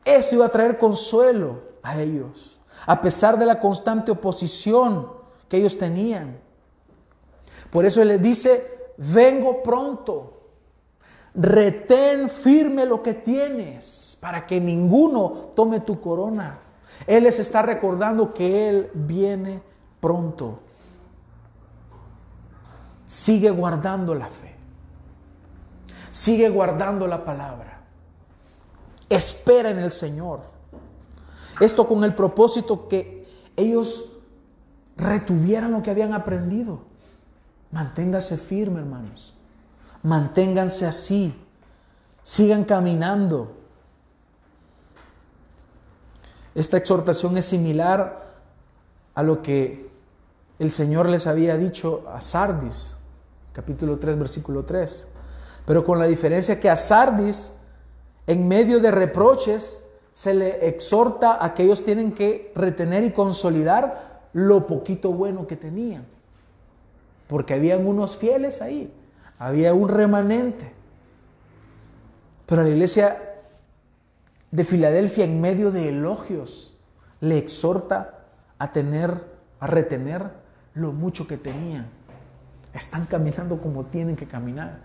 Esto iba a traer consuelo a ellos, a pesar de la constante oposición que ellos tenían. Por eso Él les dice, vengo pronto. Retén firme lo que tienes para que ninguno tome tu corona. Él les está recordando que Él viene pronto. Sigue guardando la fe. Sigue guardando la palabra. Espera en el Señor. Esto con el propósito que ellos retuvieran lo que habían aprendido. Manténgase firme, hermanos. Manténganse así. Sigan caminando. Esta exhortación es similar a lo que el Señor les había dicho a Sardis, capítulo 3, versículo 3. Pero con la diferencia que a Sardis, en medio de reproches, se le exhorta a que ellos tienen que retener y consolidar lo poquito bueno que tenían porque habían unos fieles ahí, había un remanente. Pero la iglesia de Filadelfia, en medio de elogios, le exhorta a tener, a retener lo mucho que tenían. Están caminando como tienen que caminar.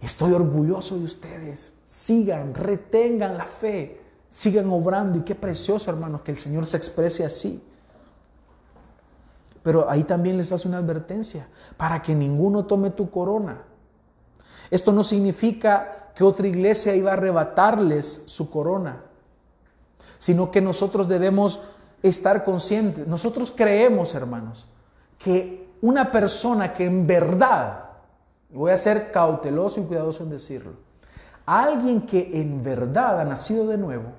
Estoy orgulloso de ustedes. Sigan, retengan la fe, sigan obrando. Y qué precioso, hermanos, que el Señor se exprese así. Pero ahí también les hace una advertencia, para que ninguno tome tu corona. Esto no significa que otra iglesia iba a arrebatarles su corona, sino que nosotros debemos estar conscientes. Nosotros creemos, hermanos, que una persona que en verdad, voy a ser cauteloso y cuidadoso en decirlo, alguien que en verdad ha nacido de nuevo,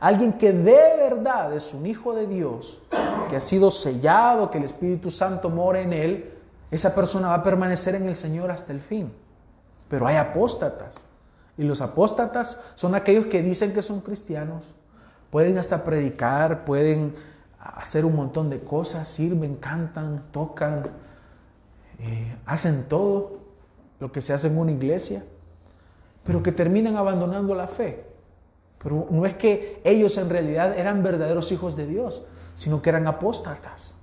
Alguien que de verdad es un hijo de Dios, que ha sido sellado, que el Espíritu Santo mora en él, esa persona va a permanecer en el Señor hasta el fin. Pero hay apóstatas. Y los apóstatas son aquellos que dicen que son cristianos. Pueden hasta predicar, pueden hacer un montón de cosas, sirven, cantan, tocan, eh, hacen todo lo que se hace en una iglesia, pero que terminan abandonando la fe. Pero no es que ellos en realidad eran verdaderos hijos de Dios, sino que eran apóstatas.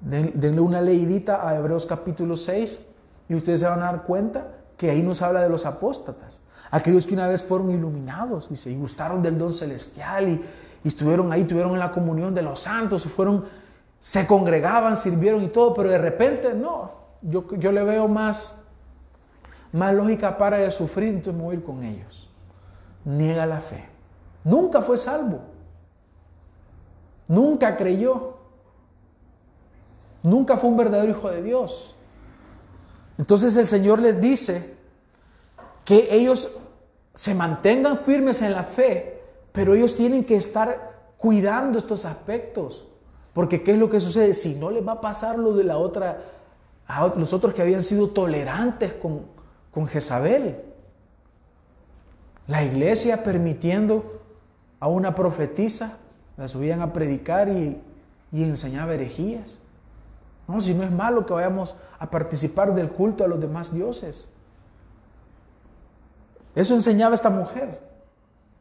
denle una leidita a Hebreos capítulo 6 y ustedes se van a dar cuenta que ahí nos habla de los apóstatas. Aquellos que una vez fueron iluminados, dice, y gustaron del don celestial y, estuvieron ahí, tuvieron la comunión de los santos, fueron, se congregaban, sirvieron y todo, pero de repente no, yo, yo le veo más, más lógica para de sufrir, entonces me voy con ellos. Niega la fe. Nunca fue salvo. Nunca creyó. Nunca fue un verdadero hijo de Dios. Entonces el Señor les dice que ellos se mantengan firmes en la fe, pero ellos tienen que estar cuidando estos aspectos. Porque ¿qué es lo que sucede? Si no les va a pasar lo de la otra, a los otros que habían sido tolerantes con, con Jezabel. La iglesia permitiendo a una profetisa, la subían a predicar y, y enseñaba herejías. No, si no es malo que vayamos a participar del culto a los demás dioses. Eso enseñaba esta mujer.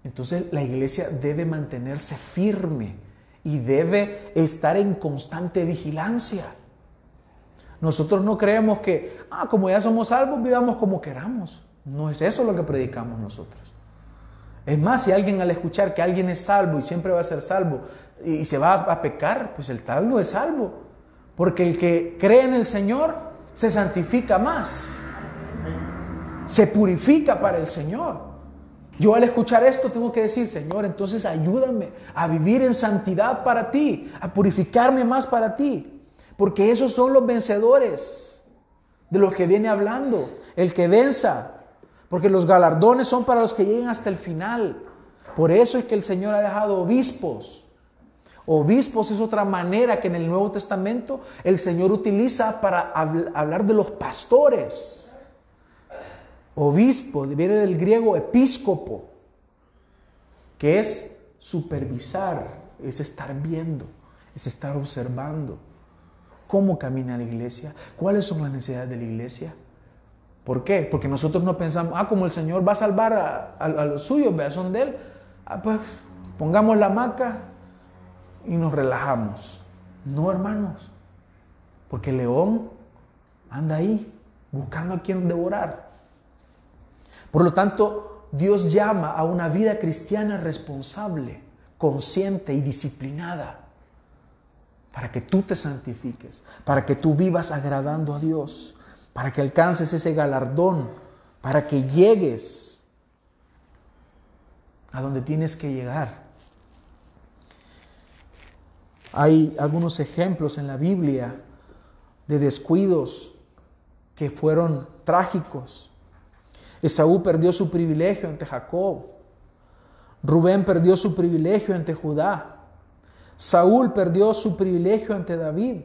Entonces la iglesia debe mantenerse firme y debe estar en constante vigilancia. Nosotros no creemos que, ah, como ya somos salvos, vivamos como queramos. No es eso lo que predicamos nosotros. Es más, si alguien al escuchar que alguien es salvo y siempre va a ser salvo y se va a pecar, pues el tal no es salvo. Porque el que cree en el Señor se santifica más. Se purifica para el Señor. Yo al escuchar esto tengo que decir, Señor, entonces ayúdame a vivir en santidad para ti, a purificarme más para ti. Porque esos son los vencedores de los que viene hablando. El que venza. Porque los galardones son para los que lleguen hasta el final. Por eso es que el Señor ha dejado obispos Obispos es otra manera que en el Nuevo Testamento el Señor utiliza para hablar de los pastores. Obispo viene del griego episcopo, que es supervisar, es estar viendo, es estar observando cómo camina la iglesia, cuáles son las necesidades de la iglesia. ¿Por qué? Porque nosotros no pensamos, ah, como el Señor va a salvar a, los suyos, vea, son de Él, ah, pues pongamos la hamaca, y nos relajamos. No, hermanos, porque el león anda ahí buscando a quien devorar. Por lo tanto, Dios llama a una vida cristiana responsable, consciente y disciplinada, para que tú te santifiques, para que tú vivas agradando a Dios, para que alcances ese galardón, para que llegues a donde tienes que llegar. Hay algunos ejemplos en la Biblia de descuidos que fueron trágicos. Esaú perdió su privilegio ante Jacob. Rubén perdió su privilegio ante Judá. Saúl perdió su privilegio ante David.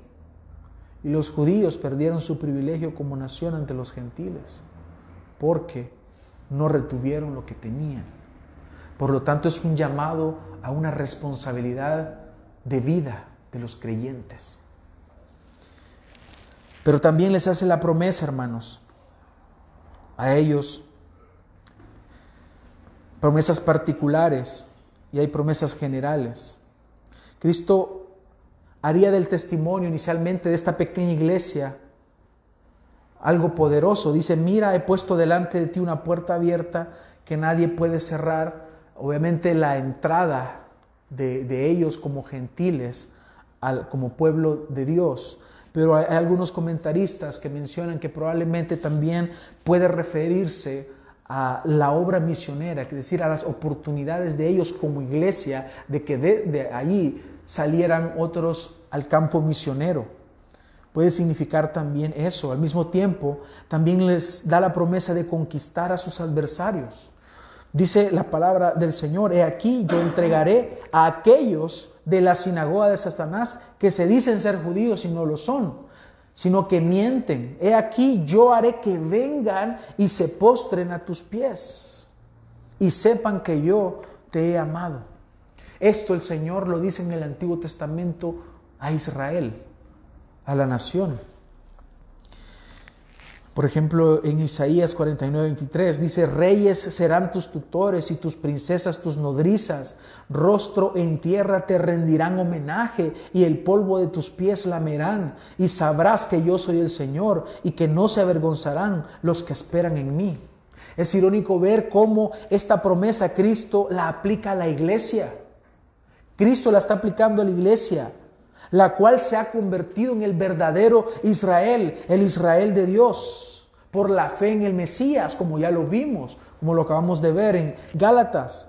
Y los judíos perdieron su privilegio como nación ante los gentiles, porque no retuvieron lo que tenían. Por lo tanto, es un llamado a una responsabilidad de vida de los creyentes. Pero también les hace la promesa, hermanos, a ellos, promesas particulares y hay promesas generales. Cristo haría del testimonio inicialmente de esta pequeña iglesia algo poderoso. Dice, mira, he puesto delante de ti una puerta abierta que nadie puede cerrar. Obviamente la entrada de, ellos como gentiles, al, como pueblo de Dios. Pero hay, algunos comentaristas que mencionan que probablemente también puede referirse a la obra misionera, es decir, a las oportunidades de ellos como iglesia, de que de, de ahí salieran otros al campo misionero. Puede significar también eso. Al mismo tiempo, también les da la promesa de conquistar a sus adversarios. Dice la palabra del Señor, he aquí yo entregaré a aquellos de la sinagoga de Satanás que se dicen ser judíos y no lo son, sino que mienten. He aquí yo haré que vengan y se postren a tus pies y sepan que yo te he amado. Esto el Señor lo dice en el Antiguo Testamento a Israel, a la nación. Por ejemplo, en Isaías 49, 23 dice, reyes serán tus tutores y tus princesas tus nodrizas, rostro en tierra te rendirán homenaje y el polvo de tus pies lamerán y sabrás que yo soy el Señor y que no se avergonzarán los que esperan en mí. Es irónico ver cómo esta promesa Cristo la aplica a la iglesia. Cristo la está aplicando a la iglesia la cual se ha convertido en el verdadero Israel, el Israel de Dios, por la fe en el Mesías, como ya lo vimos, como lo acabamos de ver en Gálatas.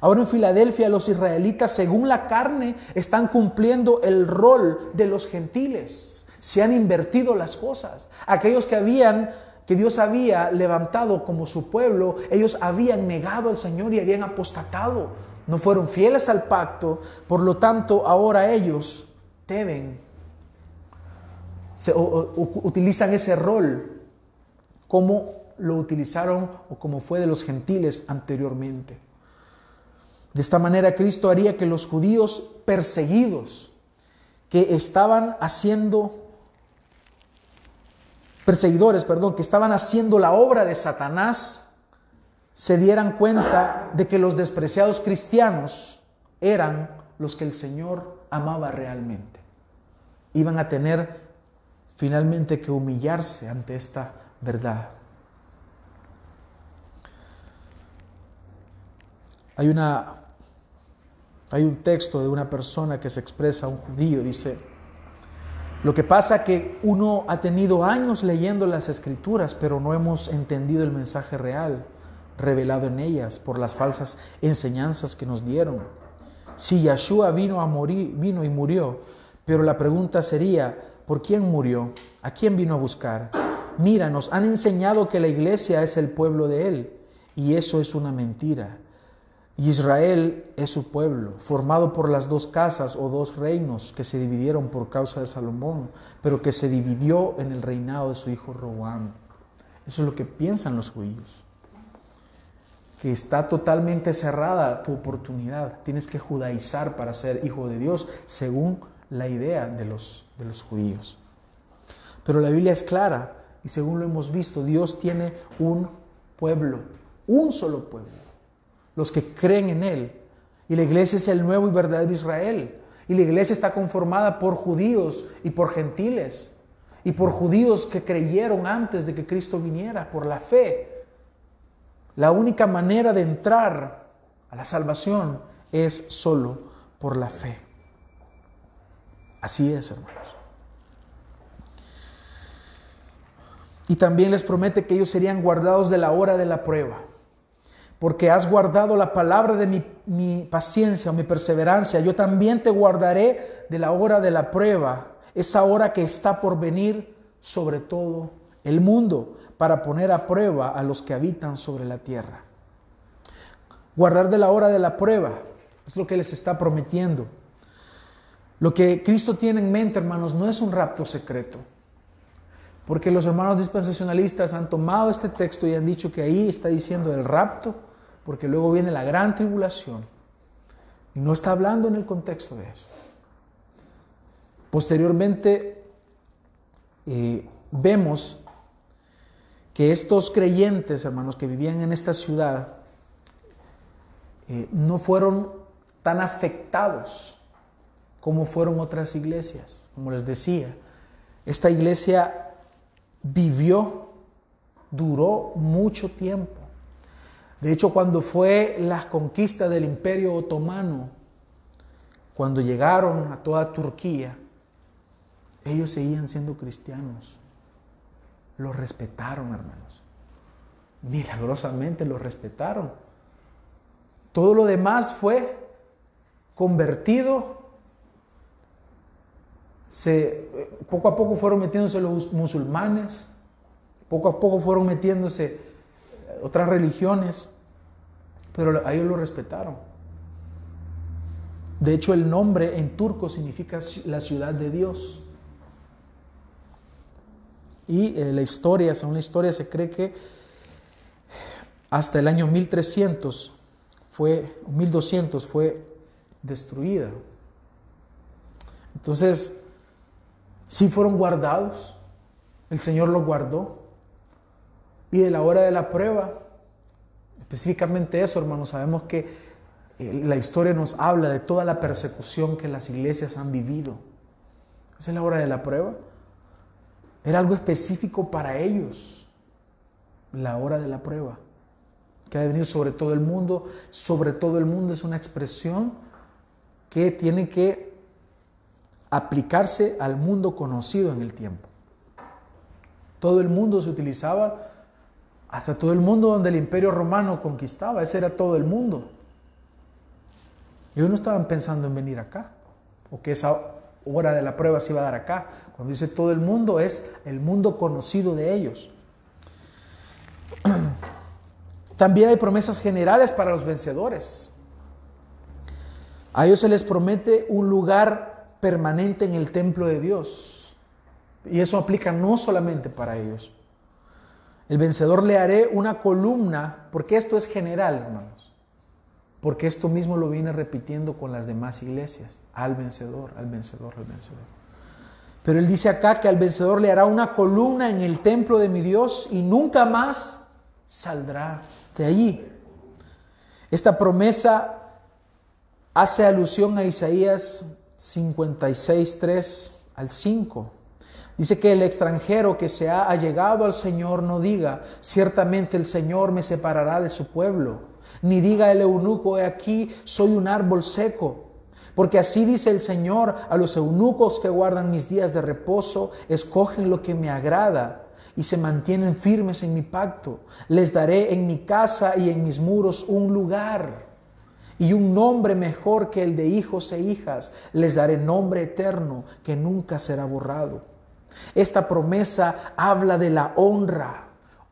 Ahora en Filadelfia los israelitas, según la carne, están cumpliendo el rol de los gentiles. Se han invertido las cosas. Aquellos que habían que Dios había levantado como su pueblo, ellos habían negado al Señor y habían apostatado. No fueron fieles al pacto, por lo tanto ahora ellos deben, utilizan ese rol como lo utilizaron o como fue de los gentiles anteriormente. De esta manera Cristo haría que los judíos perseguidos, que estaban haciendo, perseguidores, perdón, que estaban haciendo la obra de Satanás, se dieran cuenta de que los despreciados cristianos eran los que el Señor amaba realmente iban a tener finalmente que humillarse ante esta verdad. Hay, una, hay un texto de una persona que se expresa, un judío, dice, lo que pasa que uno ha tenido años leyendo las escrituras, pero no hemos entendido el mensaje real revelado en ellas por las falsas enseñanzas que nos dieron. Si Yeshua vino a morir, vino y murió, pero la pregunta sería, ¿por quién murió? ¿A quién vino a buscar? Mira, nos han enseñado que la iglesia es el pueblo de Él, y eso es una mentira. Israel es su pueblo, formado por las dos casas o dos reinos que se dividieron por causa de Salomón, pero que se dividió en el reinado de su hijo Roboam. Eso es lo que piensan los judíos. Que está totalmente cerrada tu oportunidad. Tienes que judaizar para ser hijo de Dios según la idea de los, de los judíos. Pero la Biblia es clara y según lo hemos visto, Dios tiene un pueblo, un solo pueblo, los que creen en Él. Y la iglesia es el nuevo y verdadero Israel. Y la iglesia está conformada por judíos y por gentiles. Y por judíos que creyeron antes de que Cristo viniera, por la fe. La única manera de entrar a la salvación es solo por la fe. Así es, hermanos. Y también les promete que ellos serían guardados de la hora de la prueba. Porque has guardado la palabra de mi, paciencia o mi perseverancia. Yo también te guardaré de la hora de la prueba. Esa hora que está por venir sobre todo el mundo para poner a prueba a los que habitan sobre la tierra. Guardar de la hora de la prueba es lo que les está prometiendo. Lo que Cristo tiene en mente, hermanos, no es un rapto secreto. Porque los hermanos dispensacionalistas han tomado este texto y han dicho que ahí está diciendo el rapto, porque luego viene la gran tribulación. Y no está hablando en el contexto de eso. Posteriormente, eh, vemos que estos creyentes, hermanos, que vivían en esta ciudad, eh, no fueron tan afectados como fueron otras iglesias. Como les decía, esta iglesia vivió, duró mucho tiempo. De hecho, cuando fue la conquista del imperio otomano, cuando llegaron a toda Turquía, ellos seguían siendo cristianos. Los respetaron, hermanos. Milagrosamente los respetaron. Todo lo demás fue convertido poco a poco fueron metiéndose los musulmanes, poco a poco fueron metiéndose otras religiones, pero a ellos lo respetaron. De hecho, el nombre en turco significa la ciudad de Dios. Y eh, la historia, según la historia, se cree que hasta el año 1300 fue, 1200 fue destruida. Entonces, si fueron guardados, el Señor los guardó. y de la hora de la prueba. Específicamente eso, hermanos, sabemos que eh, la historia nos habla de toda la persecución que las iglesias han vivido. Esa es la hora de la prueba. Era algo específico para ellos, la hora de la prueba, que ha de venir sobre todo el mundo. Sobre todo el mundo es una expresión que tiene que aplicarse al mundo conocido en el tiempo. Todo el mundo se utilizaba hasta todo el mundo donde el imperio romano conquistaba, ese era todo el mundo. Ellos no estaban pensando en venir acá, o que esa hora de la prueba se iba a dar acá. Cuando dice todo el mundo es el mundo conocido de ellos. También hay promesas generales para los vencedores. A ellos se les promete un lugar permanente en el templo de Dios. Y eso aplica no solamente para ellos. El vencedor le haré una columna, porque esto es general, hermanos. Porque esto mismo lo viene repitiendo con las demás iglesias. Al vencedor, al vencedor, al vencedor. Pero él dice acá que al vencedor le hará una columna en el templo de mi Dios y nunca más saldrá de allí. Esta promesa hace alusión a Isaías 56, 3 al 5. Dice que el extranjero que se ha allegado al Señor no diga, ciertamente el Señor me separará de su pueblo, ni diga el eunuco, he aquí, soy un árbol seco. Porque así dice el Señor a los eunucos que guardan mis días de reposo, escogen lo que me agrada y se mantienen firmes en mi pacto. Les daré en mi casa y en mis muros un lugar y un nombre mejor que el de hijos e hijas. Les daré nombre eterno que nunca será borrado. Esta promesa habla de la honra,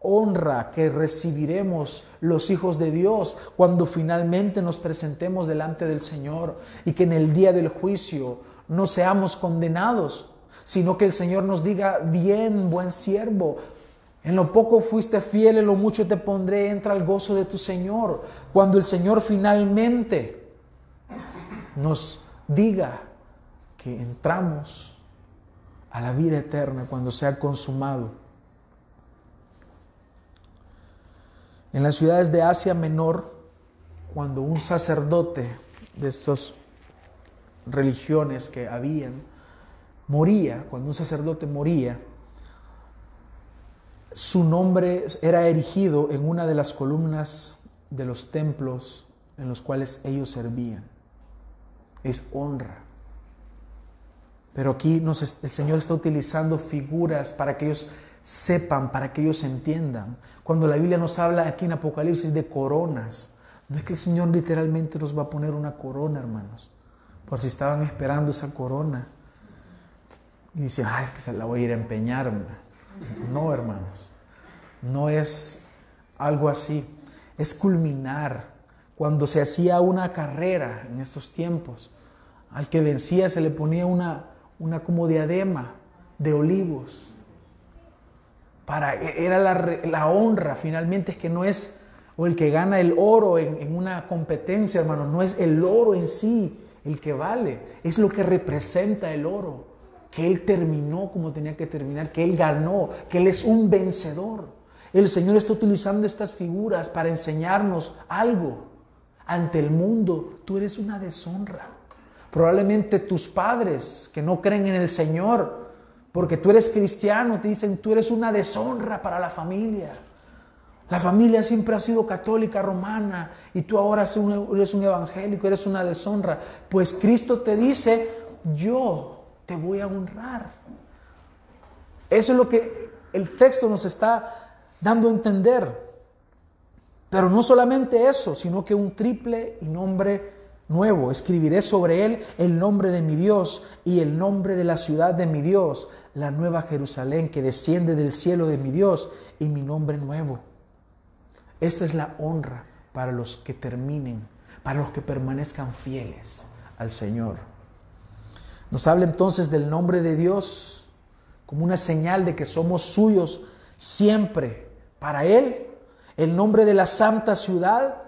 honra que recibiremos los hijos de Dios cuando finalmente nos presentemos delante del Señor y que en el día del juicio no seamos condenados, sino que el Señor nos diga, bien, buen siervo, en lo poco fuiste fiel, en lo mucho te pondré, entra al gozo de tu Señor. Cuando el Señor finalmente nos diga que entramos a la vida eterna cuando sea consumado. En las ciudades de Asia Menor, cuando un sacerdote de estas religiones que habían moría, cuando un sacerdote moría, su nombre era erigido en una de las columnas de los templos en los cuales ellos servían. Es honra. Pero aquí el Señor está utilizando figuras para que ellos sepan, para que ellos entiendan. Cuando la Biblia nos habla aquí en Apocalipsis de coronas, no es que el Señor literalmente nos va a poner una corona, hermanos, por si estaban esperando esa corona. Y dicen, ay, que se la voy a ir a empeñar. No, hermanos, no es algo así. Es culminar. Cuando se hacía una carrera en estos tiempos, al que vencía se le ponía una, una como diadema de olivos. Para, era la, honra, finalmente es que no es, o el que gana el oro en, en una competencia, hermano, no es el oro en sí el que vale, es lo que representa el oro, que él terminó como tenía que terminar, que él ganó, que él es un vencedor. El Señor está utilizando estas figuras para enseñarnos algo. Ante el mundo, tú eres una deshonra. Probablemente tus padres que no creen en el Señor, porque tú eres cristiano, te dicen, tú eres una deshonra para la familia. La familia siempre ha sido católica romana y tú ahora eres un evangélico, eres una deshonra. Pues Cristo te dice, yo te voy a honrar. Eso es lo que el texto nos está dando a entender. Pero no solamente eso, sino que un triple y nombre nuevo. Escribiré sobre él el nombre de mi Dios y el nombre de la ciudad de mi Dios, la nueva Jerusalén que desciende del cielo de mi Dios y mi nombre nuevo. Esta es la honra para los que terminen, para los que permanezcan fieles al Señor. Nos habla entonces del nombre de Dios como una señal de que somos suyos siempre. Para Él, el nombre de la santa ciudad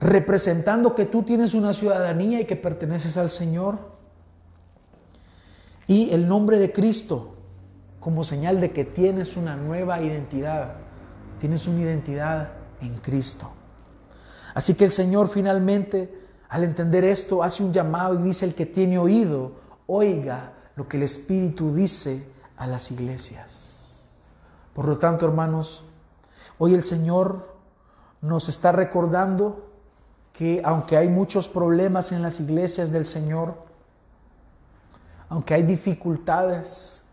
representando que tú tienes una ciudadanía y que perteneces al Señor. Y el nombre de Cristo como señal de que tienes una nueva identidad. Tienes una identidad en Cristo. Así que el Señor finalmente, al entender esto, hace un llamado y dice, el que tiene oído, oiga lo que el Espíritu dice a las iglesias. Por lo tanto, hermanos, hoy el Señor nos está recordando que aunque hay muchos problemas en las iglesias del Señor, aunque hay dificultades,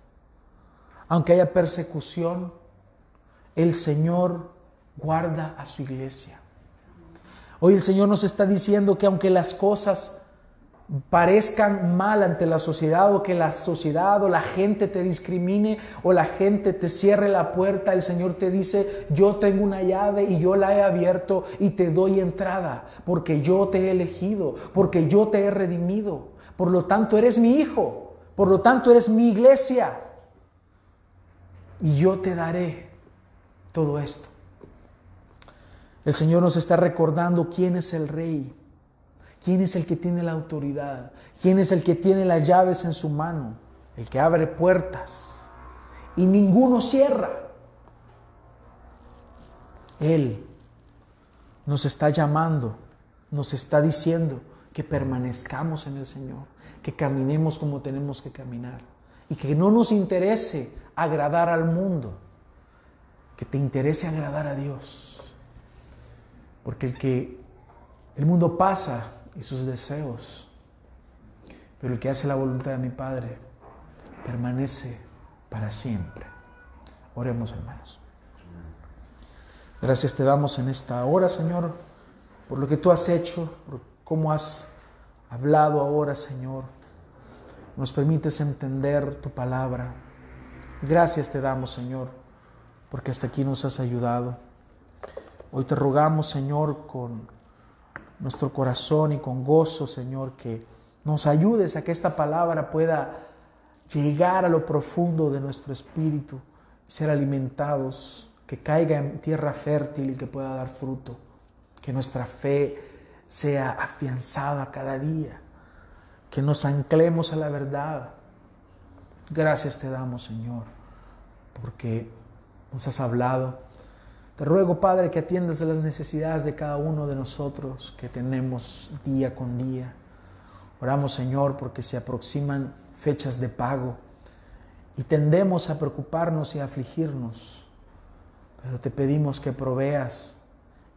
aunque haya persecución, el Señor guarda a su iglesia. Hoy el Señor nos está diciendo que aunque las cosas parezcan mal ante la sociedad o que la sociedad o la gente te discrimine o la gente te cierre la puerta, el Señor te dice, yo tengo una llave y yo la he abierto y te doy entrada porque yo te he elegido, porque yo te he redimido. Por lo tanto, eres mi hijo, por lo tanto, eres mi iglesia y yo te daré todo esto. El Señor nos está recordando quién es el rey ¿Quién es el que tiene la autoridad? ¿Quién es el que tiene las llaves en su mano? El que abre puertas y ninguno cierra. Él nos está llamando, nos está diciendo que permanezcamos en el Señor, que caminemos como tenemos que caminar y que no nos interese agradar al mundo, que te interese agradar a Dios. Porque el que el mundo pasa y sus deseos. Pero el que hace la voluntad de mi Padre permanece para siempre. Oremos, hermanos. Gracias te damos en esta hora, Señor, por lo que tú has hecho, por cómo has hablado ahora, Señor. Nos permites entender tu palabra. Gracias te damos, Señor, porque hasta aquí nos has ayudado. Hoy te rogamos, Señor, con nuestro corazón y con gozo, Señor, que nos ayudes a que esta palabra pueda llegar a lo profundo de nuestro espíritu y ser alimentados, que caiga en tierra fértil y que pueda dar fruto, que nuestra fe sea afianzada cada día, que nos anclemos a la verdad. Gracias te damos, Señor, porque nos has hablado te ruego, Padre, que atiendas a las necesidades de cada uno de nosotros que tenemos día con día. Oramos, Señor, porque se aproximan fechas de pago y tendemos a preocuparnos y a afligirnos. Pero te pedimos que proveas,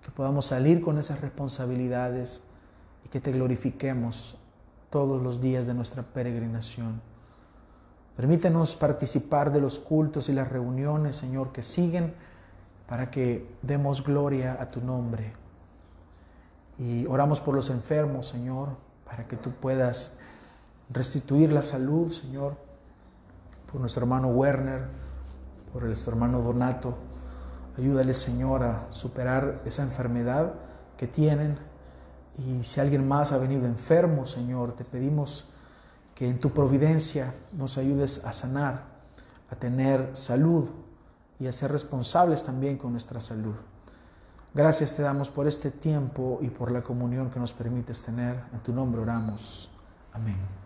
que podamos salir con esas responsabilidades y que te glorifiquemos todos los días de nuestra peregrinación. Permítenos participar de los cultos y las reuniones, Señor, que siguen para que demos gloria a tu nombre. Y oramos por los enfermos, Señor, para que tú puedas restituir la salud, Señor, por nuestro hermano Werner, por nuestro hermano Donato. Ayúdale, Señor, a superar esa enfermedad que tienen. Y si alguien más ha venido enfermo, Señor, te pedimos que en tu providencia nos ayudes a sanar, a tener salud, y a ser responsables también con nuestra salud. Gracias te damos por este tiempo y por la comunión que nos permites tener. En tu nombre oramos. Amén.